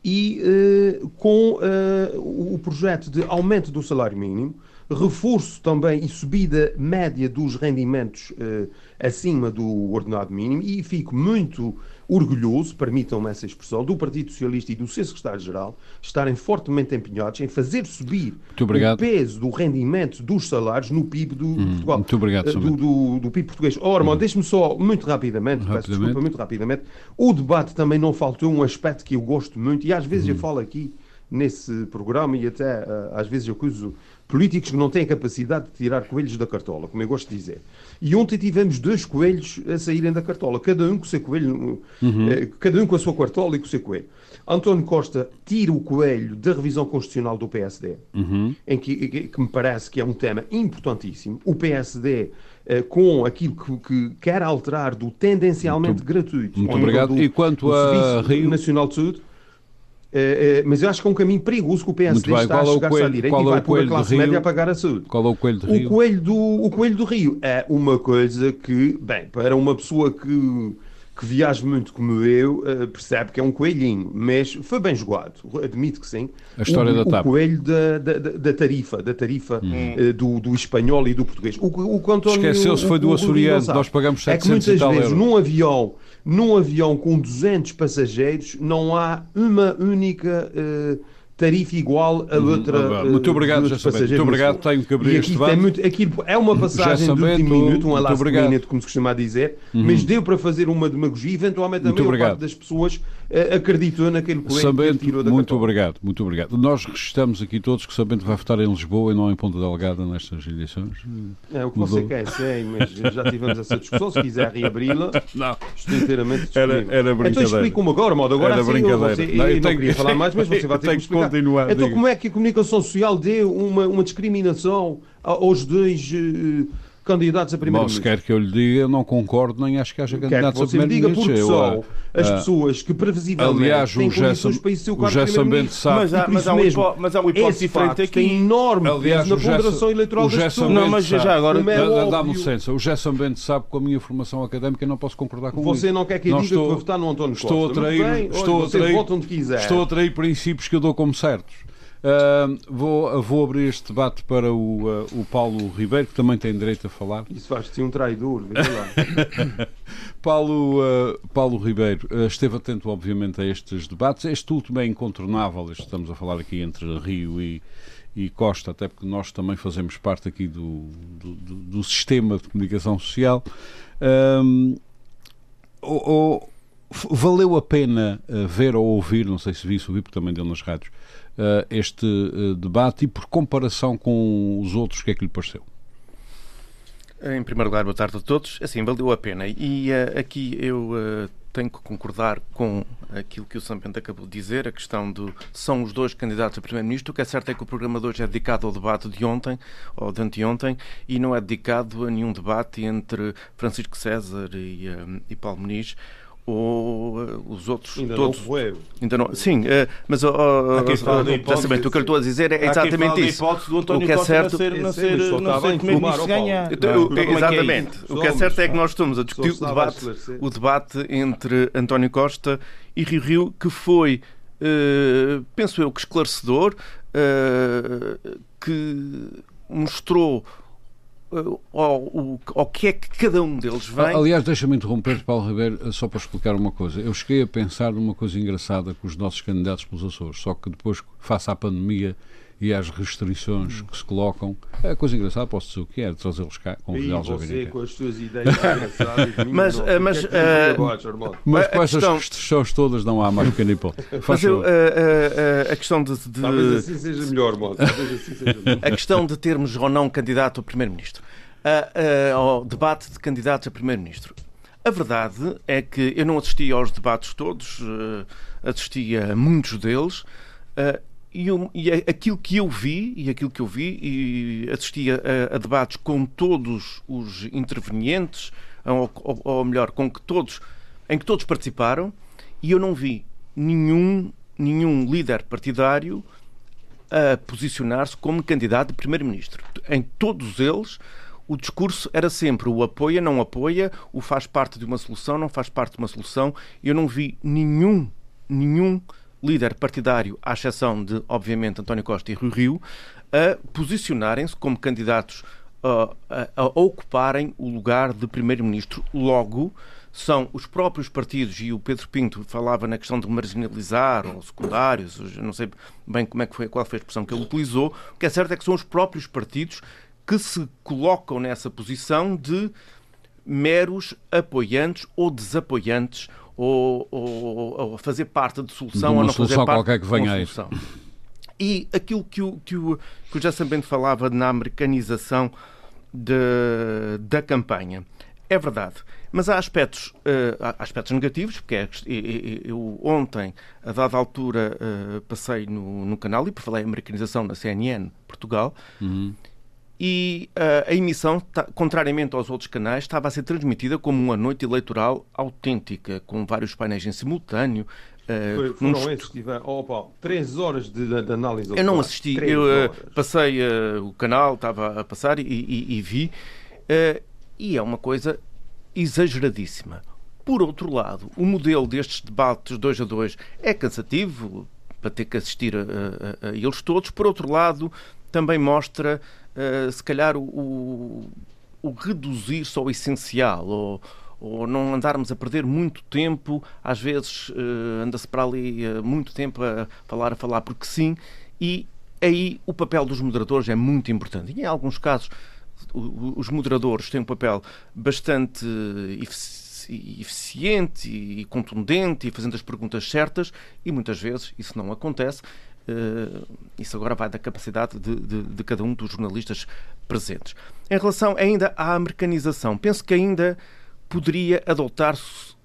e uh, com uh, o projeto de aumento do salário mínimo, reforço também e subida média dos rendimentos uh, acima do ordenado mínimo, e fico muito orgulhoso, permitam-me essa expressão, do Partido Socialista e do seu secretário-geral estarem fortemente empenhados em fazer subir o peso do rendimento dos salários no PIB do hum, Portugal. Muito obrigado, eh, do, do, do, PIB português. Oh, irmão, hum. deixe-me só, muito rapidamente, rapidamente, peço desculpa, muito rapidamente, o debate também não faltou um aspecto que eu gosto muito, e às vezes hum. eu falo aqui nesse programa e até uh, às vezes eu acuso políticos que não têm capacidade de tirar coelhos da cartola, como eu gosto de dizer. E ontem tivemos dois coelhos a saírem da cartola, cada um com o seu coelho, uhum. eh, cada um com a sua cartola e com o seu coelho. António Costa tira o coelho da revisão constitucional do PSD, uhum. em que, que, que, me parece que é um tema importantíssimo. O PSD eh, com aquilo que, que, quer alterar do tendencialmente muito, gratuito. Muito obrigado. Do, e quanto a Rio Nacional de Saúde, é, é, mas eu acho que é um caminho perigoso que o PSD está a chegar-se à direita e vai pôr a classe média a pagar a saúde. Qual é o coelho do Rio? O coelho do, o coelho do Rio é uma coisa que, bem, para uma pessoa que, que viaja muito como eu, uh, percebe que é um coelhinho, mas foi bem jogado, admito que sim. A história o, da TAP. O coelho da, da, da tarifa, da tarifa uh, do, do espanhol e do português. O, o, o Esqueceu-se, foi do açoriano, nós pagamos 700 É que muitas vezes, num avião num avião com 200 passageiros não há uma única uh, tarifa igual a uhum. outra. Uh, muito obrigado, já sabemos. Muito obrigado, tenho que abrir este debate. Muito, aquilo é uma passagem de último minuto, um last minute, como se costuma dizer, uhum. mas deu para fazer uma demagogia, eventualmente a maior parte das pessoas uh, acreditou naquele Sambento, que tirou da Muito obrigado, muito obrigado. Nós estamos aqui todos que Sambento vai votar em Lisboa e não em Ponta Delgada nestas eleições. É o que Mudou. você quer, sei, mas já tivemos essa discussão. Se quiser reabri-la, estou inteiramente disponível. Era, era brincadeira. Então explico-me agora, modo. Agora era assim, brincadeira. Você, não, eu não tenho, queria falar mais, mas você vai ter que explicar. Continuar, então, diga. como é que a comunicação social deu uma, uma discriminação aos dois uh, candidatos a primeiro-ministro? Se quer que eu lhe diga, eu não concordo, nem acho que haja candidatos a primeiro-ministro. Você me diga porque são as pessoas que previsivelmente aliás, têm condições para isso ser o cargo de primeiro-ministro. Sabe, mas, há, mas, há mesmo, mas há uma hipótese diferente aqui. tem enorme aliás, peso na ponderação eleitoral das pessoas. Não, mas já agora... É Dá-me licença, o Gerson Bento sabe com a minha formação académica não posso concordar com Você não quer que eu diga estou, que vou votar no António Costa. Estou a trair, a estou a trair princípios que eu dou como certos. Uh, vou, vou abrir este debate para o, uh, o Paulo Ribeiro, que também tem direito a falar. Isso faz-te um traidor, veja lá. Paulo, uh, Paulo Ribeiro esteve atento, obviamente, a estes debates. Este último é incontornável, estamos a falar aqui entre Rio e, e Costa, até porque nós também fazemos parte aqui do, do, do, sistema de comunicação social. Um, ou, valeu a pena ver ou ouvir, não sei se vi, ouvi, porque também deu nas rádios, este uh, debate e por comparação com os outros, o que é que lhe pareceu? Em primeiro lugar, boa tarde a todos. Assim, valeu a pena. E uh, aqui eu tenho que concordar com aquilo que o Sampente acabou de dizer, a questão de são os dois candidatos a Primeiro-Ministro. O que é certo é que o programa de hoje é dedicado ao debate de ontem, ou de anteontem, e não é dedicado a nenhum debate entre Francisco César e, e Paulo Muniz ou uh, os outros ainda todos. não foi. ainda não sim uh, mas uh, uh, hipótese, o que eu estou a dizer é exatamente isso. o que é certo não ser não ser ganhar. Exatamente. o que é certo é que nós estamos a discutir o debate o debate entre António Costa e Rio Rio que foi uh, penso eu que esclarecedor que mostrou ao, ao, que é que cada um deles vem. Aliás, deixa-me interromper, Paulo Ribeiro, só para explicar uma coisa. Eu cheguei a pensar numa coisa engraçada com os nossos candidatos pelos Açores, só que depois, face à pandemia, e às restrições que se colocam. É coisa engraçada, posso dizer o que é, trazê-los cá, convidá-los a você virem cá. com as suas ideias engraçadas. Mas, não, eh, mas, aqui eh, abaixo, Armando. Mas A com essas questão- restrições todas não há mais pequena hipótese. Mas eu, favor. a, a- a- a questão de, de- Talvez assim seja melhor, modo. Talvez assim seja melhor. a questão de termos ou não candidato a primeiro-ministro, A- a- ao debate de candidatos a primeiro-ministro. A verdade é que eu não assisti aos debates todos, eh, assisti a muitos deles. E, eu- e a- aquilo que eu vi, e aquilo que eu vi, e assisti a, a- debates com todos os intervenientes, ou, ou- ou melhor, com que todos, em que todos participaram, e eu não vi nenhum, nenhum líder partidário a posicionar-se como candidato a primeiro-ministro. Em todos eles, o discurso era sempre o apoia, não apoia, o faz parte de uma solução, não faz parte de uma solução. Eu não vi nenhum, nenhum líder partidário, à exceção de, obviamente, António Costa e Rui Rio, a posicionarem-se como candidatos a, a- a ocuparem o lugar de primeiro-ministro. Logo, são os próprios partidos, e o Pedro Pinto falava na questão de marginalizar, ou secundários, não sei bem como é que foi, qual foi a expressão que ele utilizou, o que é certo é que são os próprios partidos que se colocam nessa posição de meros apoiantes ou desapoiantes, ou, ou, ou fazer parte de solução De ou não fazer solução parte qualquer que de venha aí. solução. E aquilo que o, que o, que o José Bento falava na americanização de- da campanha. É verdade. Mas há aspectos, eh, há aspectos negativos, porque é, eu ontem, a dada altura, eh, passei no, no canal e falei americanização na CNN Portugal Uhum. E eh, a emissão, contrariamente aos outros canais, estava a ser transmitida como uma noite eleitoral autêntica, com vários painéis em simultâneo. eh, Foi, num foram esses que tiveram. Oh, Paulo, três horas de, de análise. eu não assisti, Três eu horas. passei o canal, estava a passar e, e- e vi, e é uma coisa exageradíssima. Por outro lado, o modelo destes debates dois a dois é cansativo para ter que assistir a, a- a eles todos. Por outro lado, também mostra, eh, se calhar, o, o, o reduzir-se ao essencial, ou, ou não andarmos a perder muito tempo, às vezes eh, anda-se para ali eh, muito tempo a falar, a falar, porque sim, e aí o papel dos moderadores é muito importante. E em alguns casos, o- os moderadores têm um papel bastante efici- eficiente e contundente e fazendo as perguntas certas, e muitas vezes isso não acontece. Eh, isso agora vai da capacidade de, de- de cada um dos jornalistas presentes. Em relação ainda à americanização, penso que ainda poderia adotar-se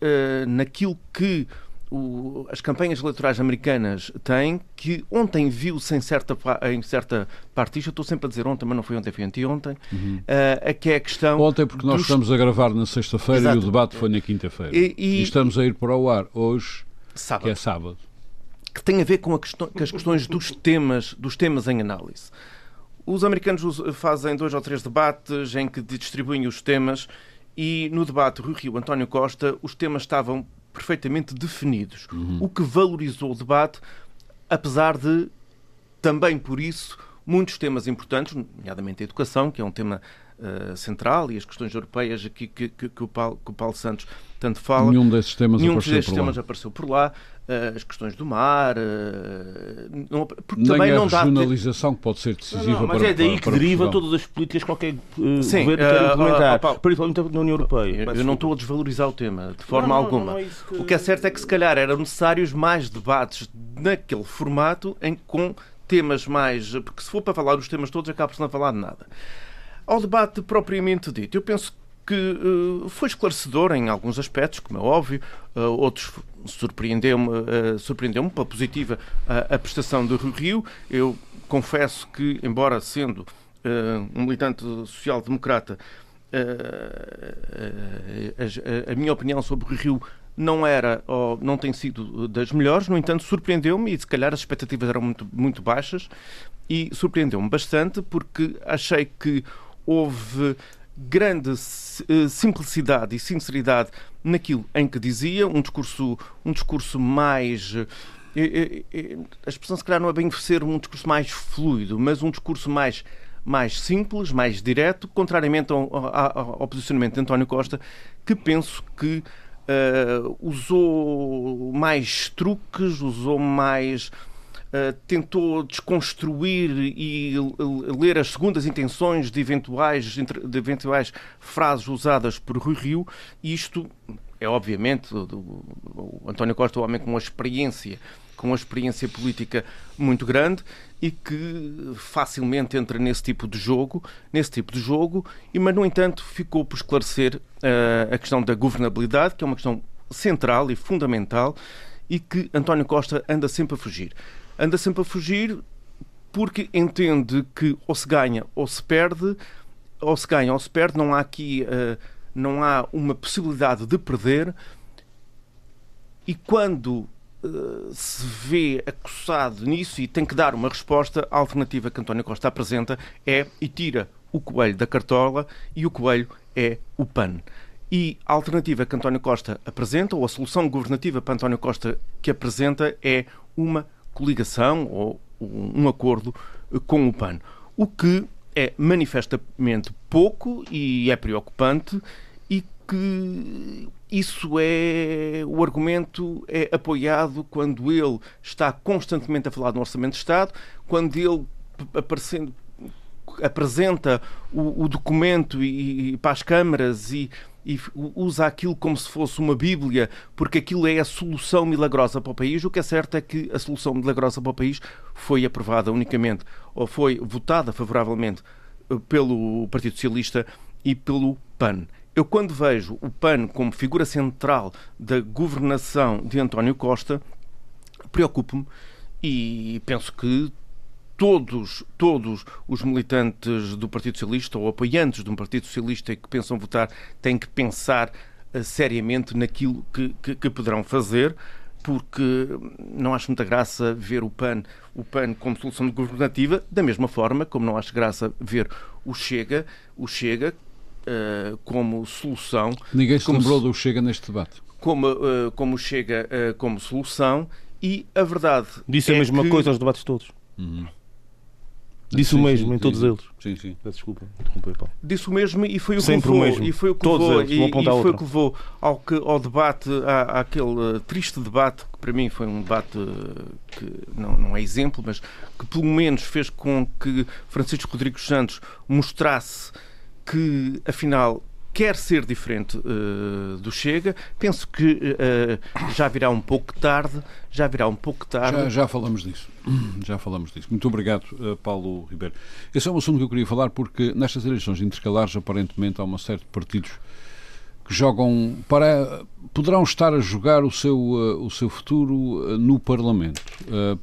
eh, naquilo que o- as campanhas eleitorais americanas têm, que ontem viu-se em certa, em certa parte, isto eu estou sempre a dizer ontem, mas não foi ontem, foi anteontem, eh, que é a questão... Ontem, porque nós dos- estamos a gravar na sexta-feira e o debate foi na quinta-feira. E- E, e- estamos a ir para o ar hoje, Sábado. que é sábado. Que tem a ver com, a questão- com as questões dos temas, dos temas em análise. Os americanos fazem dois ou três debates em que distribuem os temas e no debate Rio Rio António Costa os temas estavam perfeitamente definidos, o que valorizou o debate, apesar de também por isso muitos temas importantes, nomeadamente a educação, que é um tema eh, central, e as questões europeias aqui que, que- que o Paulo, que o Paulo Santos tanto fala. Nenhum desses temas Nenhum apareceu destes por lá. temas apareceu por lá. eh, as questões do mar. eh, não- porque Nem também a não dá. regionalização que pode ser decisiva Não, mas para é daí para- que deriva todas as políticas que qualquer uh, Sim, governo eh, quer ah, implementar, ah, Paulo, principalmente na União Europeia. Eu, não estou a desvalorizar o tema, de forma Não, não, alguma. não é que- O que é certo é que, se calhar, eram necessários mais debates naquele formato, em, com temas mais. Porque se for para falar dos temas todos, acaba por não falar de nada. Ao debate propriamente dito, eu penso que eh, foi esclarecedor em alguns aspectos, como é óbvio, eh, outros surpreendeu-me eh, surpreendeu pela positiva a, a prestação do Rio Rio. Eu confesso que, embora sendo um militante social-democrata, a, a- a minha opinião sobre o Rio Rio não era ou não tem sido das melhores, no entanto surpreendeu-me e se calhar as expectativas eram muito, muito baixas e surpreendeu-me bastante porque achei que houve grande eh, simplicidade e sinceridade naquilo em que dizia, um discurso, um discurso mais eh, eh, a expressão se calhar não é bem ser um discurso mais fluido, mas um discurso mais mais simples, mais direto, contrariamente ao, ao- ao posicionamento de António Costa, que penso que eh, usou mais truques, usou mais uh, tentou desconstruir e ler as segundas intenções de eventuais, de eventuais frases usadas por Rui Rio, e isto é obviamente o, o, o António Costa é um homem com uma experiência com uma experiência política muito grande e que facilmente entra nesse tipo de jogo, nesse tipo de jogo, e mas no entanto ficou por esclarecer uh, a questão da governabilidade, que é uma questão central e fundamental e que António Costa anda sempre a fugir. Anda sempre a fugir porque entende que ou se ganha ou se perde, ou se ganha ou se perde, não há aqui uh, não há uma possibilidade de perder. E quando uh, se vê acossado nisso e tem que dar uma resposta, a alternativa que António Costa apresenta é e tira o coelho da cartola e o coelho é o PAN. E a alternativa que António Costa apresenta, ou a solução governativa para António Costa que apresenta, é uma coligação ou um acordo com o PAN. O que é manifestamente pouco e é preocupante e que isso é o argumento é apoiado quando ele está constantemente a falar do orçamento de Estado, quando ele aparecendo apresenta o, o documento e, e, para as câmaras e e usa aquilo como se fosse uma Bíblia, porque aquilo é a solução milagrosa para o país. O que é certo é que a solução milagrosa para o país foi aprovada unicamente, ou foi votada favoravelmente eh, pelo Partido Socialista e pelo PAN. Eu, quando vejo o PAN como figura central da governação de António Costa, preocupo-me e penso que todos, todos os militantes do Partido Socialista ou apoiantes de um Partido Socialista que pensam votar têm que pensar uh, seriamente naquilo que, que, que, poderão fazer, porque não acho muita graça ver o PAN, o PAN como solução governativa, da mesma forma como não acho graça ver o Chega, o Chega uh, como solução. Ninguém se lembrou se, do Chega neste debate. Como, uh, como Chega como solução e a verdade. Disse é a mesma que... coisa aos debates todos. Uhum. Disse sim, o mesmo sim, em todos sim. eles. Sim, sim. Peço desculpa, interromper, Paulo. Disse o mesmo e foi o Sempre que levou, o mesmo. E foi o que todos levou, eles, e, e foi outra. o que levou ao, que, ao debate, à, àquele uh, triste debate, que para mim foi um debate uh, que não, não é exemplo, mas que pelo menos fez com que Francisco Rodrigues Santos mostrasse que, afinal, quer ser diferente uh, do Chega. Penso que uh, já virá um pouco tarde, já virá um pouco tarde. Já, já falamos disso, já falamos disso. Muito obrigado, uh, Paulo Ribeiro. Esse é um assunto que eu queria falar porque nestas eleições intercalares, aparentemente, há uma série de partidos que jogam para poderão estar a jogar o seu o seu futuro no Parlamento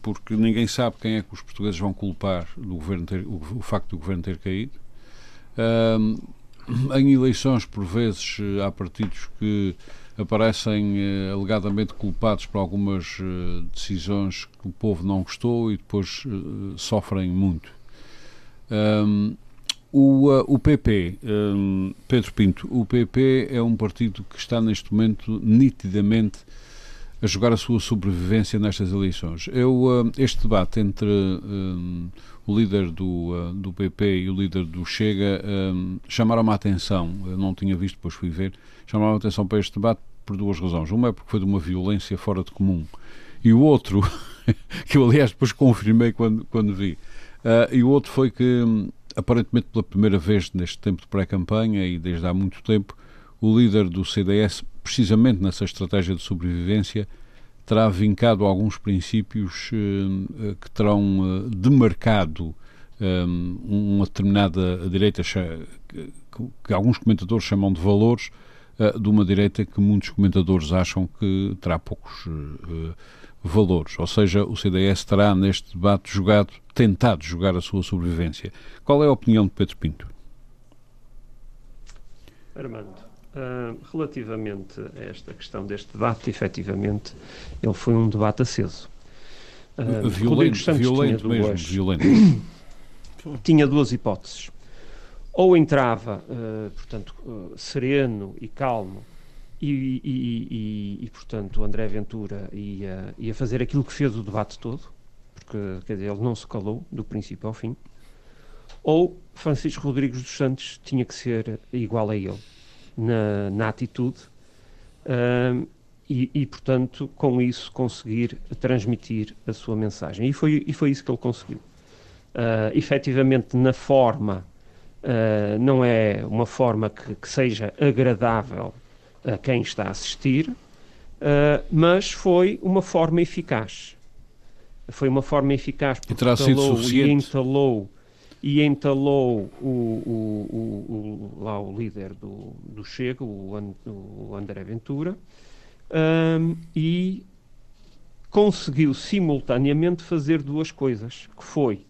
porque ninguém sabe quem é que os portugueses vão culpar do governo ter, o, o facto do governo ter caído em eleições, por vezes, eh, há partidos que aparecem eh, alegadamente culpados por algumas eh, decisões que o povo não gostou e depois eh, sofrem muito. Um, o, uh, o PP, um, Pedro Pinto, o PP é um partido que está neste momento nitidamente a jogar a sua sobrevivência nestas eleições. Eu, uh, este debate entre um, o líder do, uh, do PP e o líder do Chega um, chamaram-me a atenção, eu não tinha visto, depois fui ver, chamaram a atenção para este debate por duas razões. Uma é porque foi de uma violência fora de comum, e o outro, que eu aliás depois confirmei quando, quando vi, uh, e o outro foi que, um, aparentemente pela primeira vez neste tempo de pré-campanha e desde há muito tempo, o líder do CDS, precisamente nessa estratégia de sobrevivência, terá vincado alguns princípios uh, que terão uh, demarcado um, uma determinada direita que, alguns comentadores chamam de valores de uma direita que muitos comentadores acham que terá poucos valores. Ou seja, o CDS terá neste debate jogado, tentado jogar a sua sobrevivência. Qual é a opinião de Pedro Pinto? Armando, Uh, relativamente a esta questão deste debate, efetivamente, ele foi um debate aceso. Uh, violento, violento mesmo, duas, violento. tinha duas hipóteses. Ou entrava, uh, portanto, sereno e calmo, e, e, e, e, portanto, André Ventura ia, ia fazer aquilo que fez o debate todo, porque, quer dizer, ele não se calou do princípio ao fim. Ou Francisco Rodrigues dos Santos tinha que ser igual a ele na, na atitude uh, e, e, portanto, com isso conseguir transmitir a sua mensagem. E foi, e foi isso que ele conseguiu. Uh, efetivamente, na forma, uh, não é uma forma que, que, seja agradável a quem está a assistir, uh, mas foi uma forma eficaz. Foi uma forma eficaz porque terá sido suficiente. e entalou e entalou o, o, o, o, lá o líder do, do Chega, o, André Ventura, um, e conseguiu simultaneamente fazer duas coisas, que foi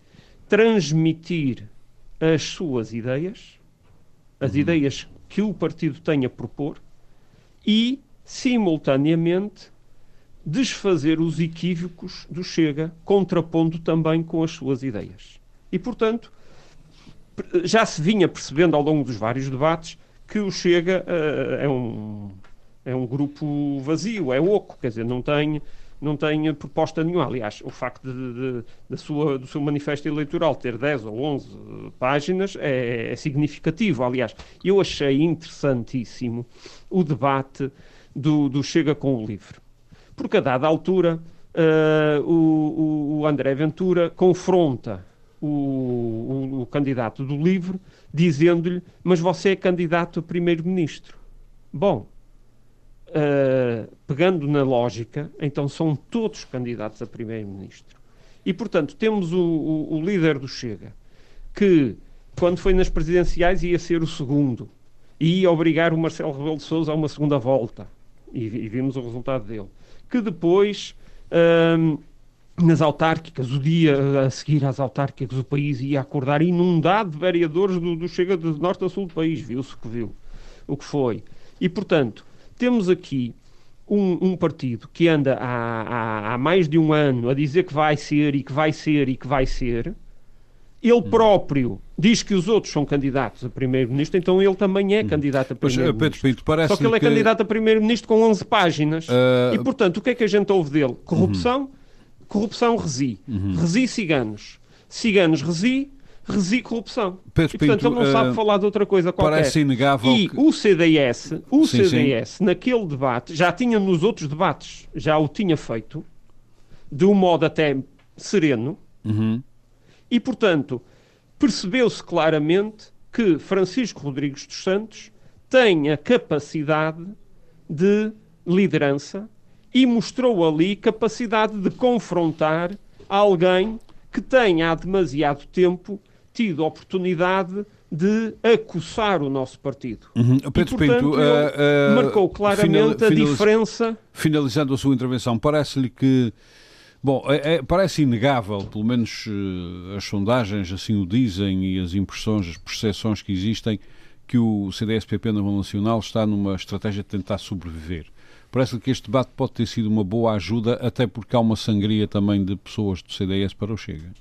transmitir as suas ideias, as uhum. ideias que o partido tem a propor, e simultaneamente desfazer os equívocos do Chega, contrapondo também com as suas ideias. E, portanto, já se vinha percebendo ao longo dos vários debates que o Chega uh, é um é um grupo vazio, é oco, quer dizer, não tem, não tem proposta nenhuma. Aliás, o facto de, de, de sua, do seu manifesto eleitoral ter 10 ou 11 páginas é, é significativo. Aliás, eu achei interessantíssimo o debate do, do Chega com o Livre. Porque a dada altura uh, o, o, André Ventura confronta o, o, o candidato do Livre dizendo-lhe mas você é candidato a primeiro-ministro. Bom, uh, pegando na lógica, então são todos candidatos a primeiro-ministro. E, portanto, temos o, o, o, líder do Chega, que, quando foi nas presidenciais, ia ser o segundo. E ia obrigar o Marcelo Rebelo de Sousa a uma segunda volta. E, e vimos o resultado dele. Que depois, uh, nas autárquicas, o dia a seguir às autárquicas, o país ia acordar inundado de vereadores do, do Chega de norte a sul do país. Viu-se o que viu. O que foi. E, portanto, temos aqui um, um, partido que anda há, há, há, mais de um ano a dizer que vai ser e que vai ser e que vai ser. Ele hum. próprio diz que os outros são candidatos a primeiro-ministro, então ele também é hum. candidato a primeiro-ministro. Só que ele é que... candidato a primeiro-ministro com 11 páginas. Uh... E, portanto, o que é que a gente ouve dele? Corrupção, uhum. Corrupção resi. Uhum. Resi ciganos. Ciganos resi, resi corrupção. Pedro e, portanto, Pinto, ele não sabe uh, falar de outra coisa qualquer. Parece inegável E que... o CDS, o sim, CDS, sim. naquele debate, já tinha nos outros debates, já o tinha feito, de um modo até sereno, uhum. e, portanto, percebeu-se claramente que Francisco Rodrigues dos Santos tem a capacidade de liderança e mostrou ali capacidade de confrontar alguém que tem há demasiado tempo tido oportunidade de acossar o nosso partido. Uhum. Pedro e, portanto, Pinto, uh, uh, marcou claramente final, a diferença. Finalizando a sua intervenção, parece-lhe que Bom, é, é, parece inegável, pelo menos uh, as sondagens assim o dizem e as impressões, as percepções que existem, que o CDS-PP na Nacional está numa estratégia de tentar sobreviver. Parece-lhe que este debate pode ter sido uma boa ajuda, até porque há uma sangria também de pessoas do CDS para o Chega.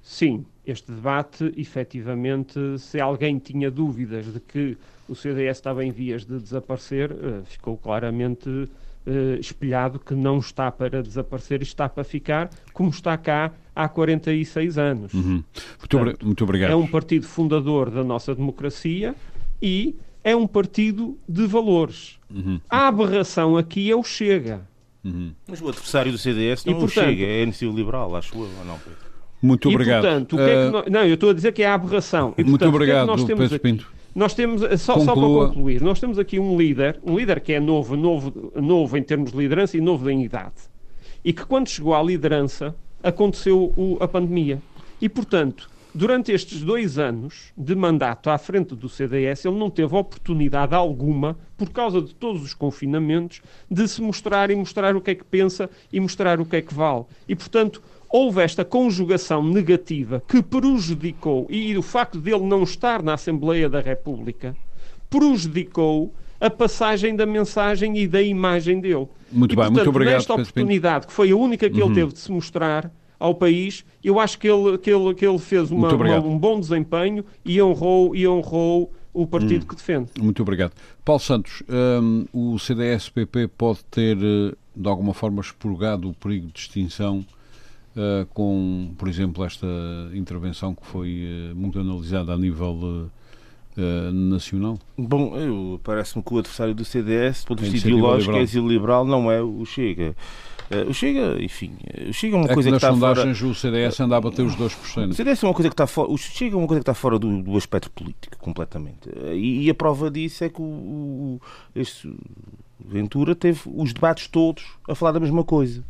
Sim, este debate, efetivamente, se alguém tinha dúvidas de que o CDS estava em vias de desaparecer, uh, ficou claramente uh, espelhado que não está para desaparecer está para ficar, como está cá há 46 anos. Uhum. Muito, Portanto, muito obrigado. É um partido fundador da nossa democracia e é um partido de valores. Uhum. A aberração aqui é o Chega. Uhum. Mas o adversário do CDS não e, portanto, Chega, é a Liberal, acho eu, ou não, Pedro? Muito obrigado. E, portanto, o que é que uh, nós... Não, eu estou a dizer que é a aberração. E, portanto, muito obrigado, que é nós temos Pedro Pinto. Nós temos, eh, só, só, para concluir, nós temos aqui um líder, um líder que é novo, novo, novo em termos de liderança e novo em idade. E que quando chegou à liderança aconteceu o, a pandemia. E, portanto, durante estes dois anos de mandato à frente do CDS, ele não teve oportunidade alguma, por causa de todos os confinamentos, de se mostrar e mostrar o que é que pensa e mostrar o que é que vale. E, portanto, houve esta conjugação negativa que prejudicou, e o facto dele não estar na Assembleia da República, prejudicou a passagem da mensagem e da imagem dele. Muito e, bem, portanto, muito obrigado. Nesta oportunidade, que foi a única que uhum. ele teve de se mostrar ao país, eu acho que ele, que ele, que ele fez uma, uma, um bom desempenho e honrou, e honrou o partido hum. que defende. Muito obrigado. Paulo Santos, um, o CDS-PP pode ter, eh, de alguma forma, expurgado o perigo de extinção uh, com, por exemplo, esta intervenção que foi uh, muito analisada a nível uh, uh, nacional? Bom, parece-me que o adversário do CDS, do ponto de vista ideológico, é liberal, não é o Chega. Uh, o Chega, enfim, o Chega é uma é coisa que, que está sondagens fora... o CDS anda a bater os 2%. O CDS é uma coisa que está fora, o Chega é uma coisa que está fora do, do aspecto político, completamente. E, e, a prova disso é que o, o, este Ventura teve os debates todos a falar da mesma coisa.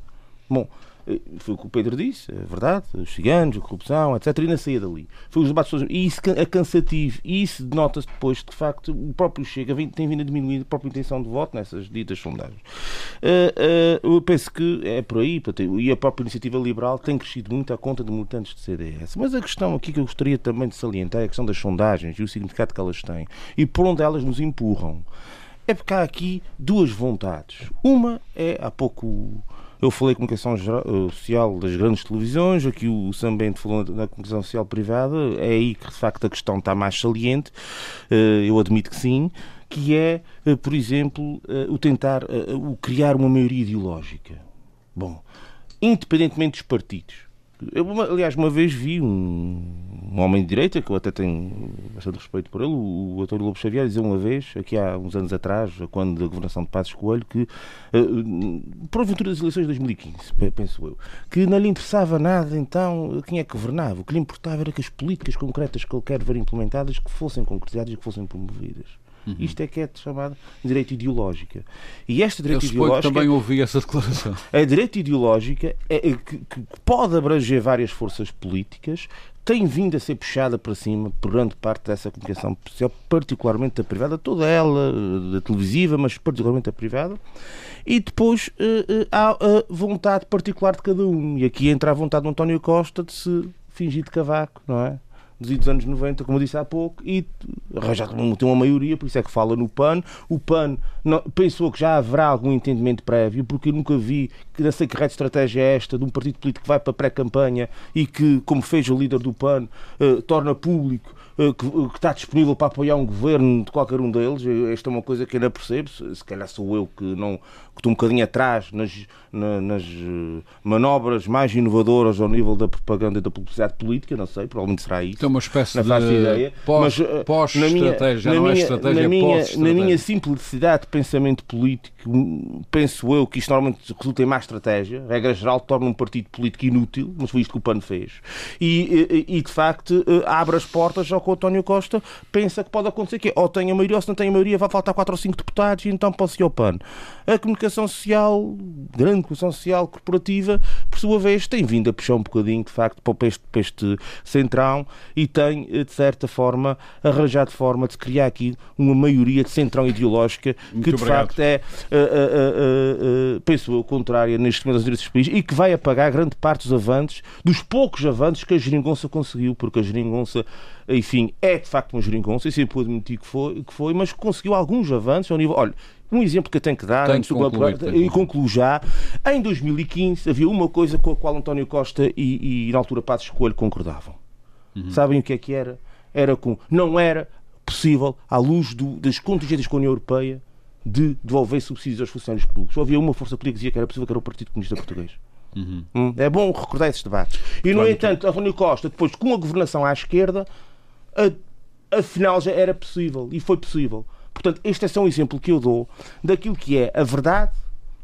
Bom, eh, foi o que o Pedro disse, é verdade, os ciganos, a corrupção, etc. E na saía dali. Foi os debates. E isso é cansativo. E isso denota-se depois de facto, o próprio Chega tem vindo a diminuir a própria intenção de voto nessas ditas sondagens. Uh, uh, eu penso que é por aí. E a própria iniciativa liberal tem crescido muito à conta de militantes de CDS. Mas a questão aqui que eu gostaria também de salientar é a questão das sondagens e o significado que elas têm. E por onde elas nos empurram. É porque há aqui duas vontades. Uma é, há pouco eu falei comunicação eh, social das grandes televisões, aqui o Sam Bento falou na comunicação social privada, é aí que de facto a questão está mais saliente, eh, eu admito que sim, que é, eh, por exemplo, o tentar o criar uma maioria ideológica. Bom, independentemente dos partidos. Eu, aliás, uma vez vi um, um, homem de direita, que eu até tenho bastante respeito por ele, o, o António Lobo Xavier, dizer uma vez, aqui há uns anos atrás, quando da governação de Passos Coelho, que, uh, por aventura das eleições de 2015, penso eu, que não lhe interessava nada, então, quem é que governava. O que lhe importava era que as políticas concretas que ele quer ver implementadas que fossem concretizadas e que fossem promovidas. Uhum. Isto é que é chamada direito ideológica. E esta direito Eu ideológica. também ouvi essa declaração. A direito ideológica é, é, que, que pode abranger várias forças políticas, tem vindo a ser puxada para cima por grande parte dessa comunicação social, particularmente a privada, toda ela, da televisiva, mas particularmente a privada. E depois uh, uh, há a vontade particular de cada um. E aqui entra a vontade do António Costa de se fingir de cavaco, não é? Dos anos 90, como eu disse há pouco, e já tem uma maioria, por isso é que fala no PAN. O PAN não, pensou que já haverá algum entendimento prévio, porque eu nunca vi que não sei que de estratégia é esta de um partido político que vai para pré-campanha e que, como fez o líder do PAN, eh, torna público que, que, está disponível para apoiar um governo de qualquer um deles. Esta é uma coisa que não percebo. Se calhar sou eu que não que estou um bocadinho atrás nas, na, nas eh, manobras mais inovadoras ao nível da propaganda e da publicidade política, não sei, provavelmente será isso. Então, uma espécie não faço de ideia. Pós, mas, eh, pós na minha, estratégia, na não é minha, é estratégia, na minha, na minha simplicidade de pensamento político, penso eu que isto normalmente resulta em má estratégia. Regra geral, torna um partido político inútil, mas foi isto que o PAN fez. E, e, e de facto, abre as portas ao que o António Costa pensa que pode acontecer, que ou tem a maioria ou se não tem a maioria vai faltar 4 ou 5 deputados e então pode ir ao PAN. A comunicação social, grande comunicação social corporativa, por sua vez, tem vindo a puxar um bocadinho, de facto, para este, para este centrão e tem, de certa forma, arranjado forma de criar aqui uma maioria de centrão ideológica Muito que, de obrigado. facto, é, uh, uh, uh, penso eu, contrária neste momento aos direitos dos países e que vai apagar grande parte dos avanços, dos poucos avanços que a geringonça conseguiu, porque a geringonça enfim, é de facto uma geringonça, e sempre admitir que foi, que foi, mas conseguiu alguns avanços ao nível. Olha, um exemplo que eu tenho que dar, tenho que concluir, e concluo já. Em 2015 havia uma coisa com a qual António Costa e, e na altura Passos Coelho concordavam. Uhum. Sabem o que é que era? Era com. Não era possível, à luz do, das contingências com a União Europeia, de devolver subsídios aos funcionários públicos. Só havia uma força política que dizia que era possível, que era o Partido Comunista Português. Uhum. Hum? É bom recordar esses debates. E, claro, no entanto, António Costa, depois, com a governação à esquerda, a, afinal já era possível. E foi possível. Portanto, este é só um exemplo que eu dou daquilo que é a verdade,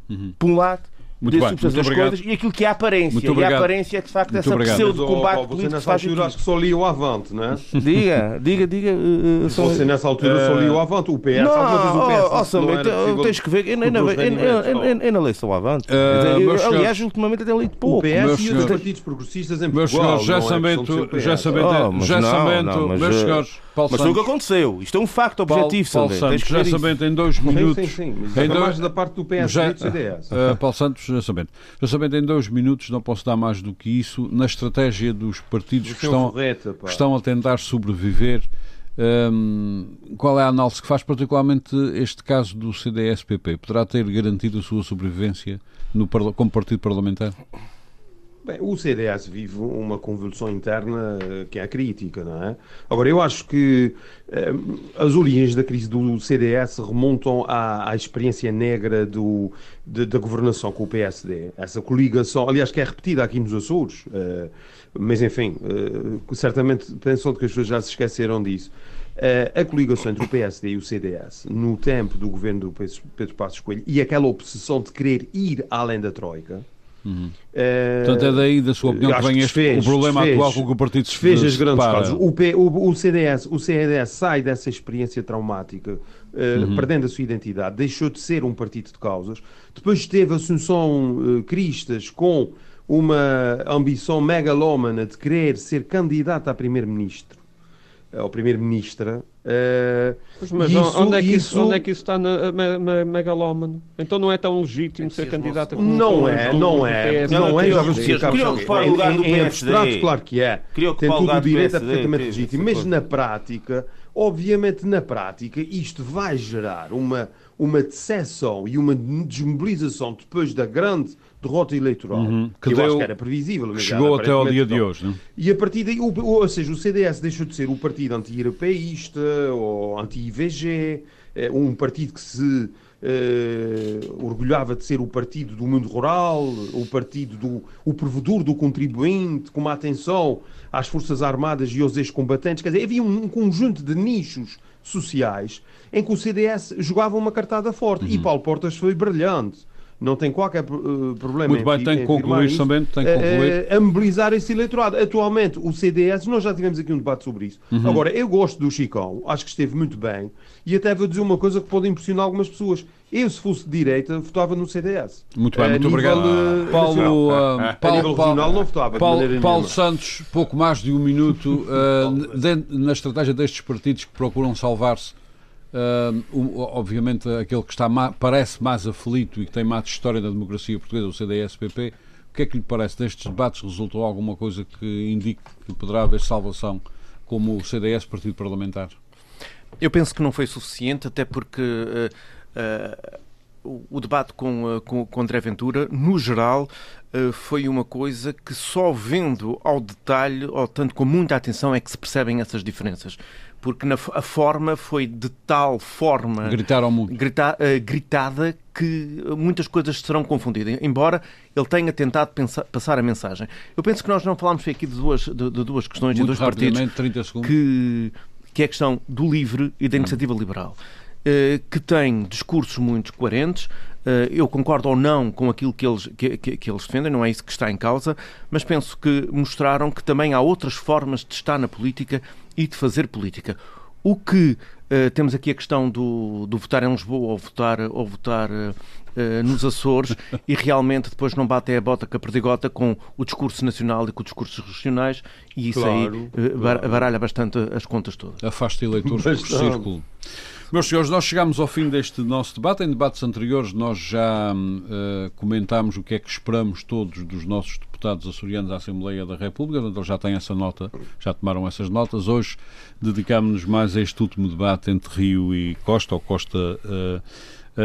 uhum. por um lado, muito bem, muito das obrigado. coisas e aquilo que é a aparência. e a aparência é de facto muito essa pseudo-combate político. Você nessa altura acho que só lia o Avante, não é? Diga, diga, diga. Uh, você nessa altura só lia o Avante, o PS, não, alguma vez o PS. Oh, não oh, tens que ver, eu não leio só o Avante. Uh, aliás, ultimamente até lido pouco. O PS e os partidos progressistas em Portugal. Meus senhores, já sabendo, já sabendo, já sabendo, meus senhores. Paulo mas foi o que aconteceu. Isto é um facto objetivo, Paulo, Paulo Santos, já sabendo em dois minutos. Sim, sim, sim. Em dois, mais da parte do PS já, e do CDS. Uh, Paulo Santos, já sabendo. Já sabendo em dois minutos, não posso dar mais do que isso, na estratégia dos partidos que estão, que estão a tentar sobreviver. Um, qual é a análise que faz, particularmente este caso do CDS-PP? Poderá ter garantido a sua sobrevivência no, como partido parlamentar? Bem, o CDS vive uma convulsão interna que é a crítica, não é? Agora, eu acho que eh, as origens da crise do CDS remontam à, à experiência negra do, de, da governação com o PSD. Essa coligação, aliás, que é repetida aqui nos Açores, eh, mas enfim, eh, certamente pensou que as pessoas já se esqueceram disso. a coligação entre o PSD e o CDS, no tempo do governo do Pedro Passos Coelho, e aquela obsessão de querer ir além da Troika, Uhum. Uh, Portanto, é daí, da sua opinião, que vem este, o problema desfez, atual com que o partido se fez as grandes causas. O, P, o, o, CDS, o CDS sai dessa experiência traumática, uh, uhum. perdendo a sua identidade, deixou de ser um partido de causas. Depois teve Assunção uh, Cristas com uma ambição megalómana de querer ser candidato a primeiro-ministro, ou primeiro-ministra, Uh, mas isso, onde, é que isso, isso, onde é que isso está na, na, na megalómano? Então não é tão legítimo é ser candidato a Não é, não é, não é, já vamos ocupar o lugar do PSD. Claro que é. Tem tudo o direito, é perfeitamente legítimo. Mas na prática, obviamente na prática, isto vai gerar uma, uma decepção e uma desmobilização depois da grande derrota eleitoral, uhum, que, que deu, eu acho que era previsível. Chegou até ao dia de hoje. Não? E a partir daí, o, ou seja, o CDS deixou de ser o partido anti-europeísta ou anti-IVG, é, um partido que se uh, orgulhava de ser o partido do mundo rural, o partido do o provedor do contribuinte, com uma atenção às Forças Armadas e aos ex-combatentes. Quer dizer, havia um, um conjunto de nichos sociais em que o CDS jogava uma cartada forte. Uhum. E Paulo Portas foi brilhante não tem qualquer uh, problema Muito bem, em, tem que concluir isso, também, tem que concluir. A mobilizar esse eleitorado. Atualmente, o CDS, nós já tivemos aqui um debate sobre isso. Uhum. Agora, eu gosto do Chicão, acho que esteve muito bem, e até vou dizer uma coisa que pode impressionar algumas pessoas. Eu, se fosse de direita, votava no CDS. Muito bem, muito obrigado. De, Paulo, uh, Paulo, Paulo, votava. Paulo, Paulo Santos, pouco mais de um minuto, uh, na estratégia destes partidos que procuram salvar-se Uh, obviamente, aquele que está parece mais aflito e que tem mais história da democracia portuguesa, o CDS-PP, o que é que lhe parece destes debates? Resultou alguma coisa que indique que poderá haver salvação como o CDS, Partido Parlamentar? Eu penso que não foi suficiente, até porque uh, uh, o, debate com, com, com André Ventura, no geral, foi uma coisa que só vendo ao detalhe, ou tanto com muita atenção, é que se percebem essas diferenças porque na, a forma foi de tal forma Gritar ao mundo. Grita, uh, gritada que muitas coisas serão confundidas, embora ele tenha tentado pensar, passar a mensagem. Eu penso que nós não falámos aqui de duas, de, de duas questões Muito de dois partidos 30 segundos. Que, que é a questão do livre e da iniciativa liberal. Uh, que tem discursos muito coerentes, eu concordo ou não com aquilo que eles, que, que, que, eles defendem, não é isso que está em causa, mas penso que mostraram que também há outras formas de estar na política e de fazer política. O que uh, temos aqui a questão do, do, votar em Lisboa ou votar, ou votar uh, nos Açores e realmente depois não bate a bota com a perdigota com o discurso nacional e com os discursos regionais e isso claro, aí claro. baralha bastante as contas todas. Afasta eleitores do círculo. Meus senhores, nós chegamos ao fim deste nosso debate. Em debates anteriores nós já uh, comentámos o que é que esperamos todos dos nossos deputados açorianos à Assembleia da República, então já têm essa nota, já tomaram essas notas. Hoje dedicámos-nos mais a este último debate entre Rio e Costa, ou Costa uh,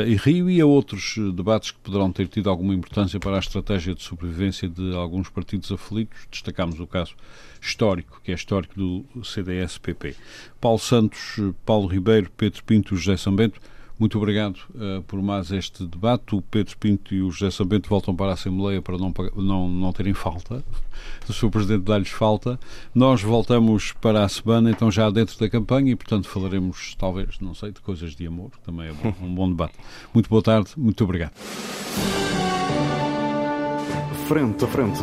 e Rio, e a outros debates que poderão ter tido alguma importância para a estratégia de sobrevivência de alguns partidos aflitos. Destacámos o caso histórico, que é histórico do CDS-PP. Paulo Santos, Paulo Ribeiro, Pedro Pinto, José Sambento, muito obrigado uh, por mais este debate. O Pedro Pinto e o José Sambento voltam para a Assembleia para não, não, não terem falta. O Sr. Presidente dá-lhes falta. Nós voltamos para a semana, então já dentro da campanha, e portanto falaremos, talvez, não sei, de coisas de amor, também é bom, um bom debate. Muito boa tarde, muito obrigado. Frente a frente.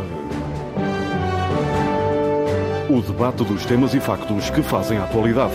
O debate dos temas e factos que fazem a atualidade.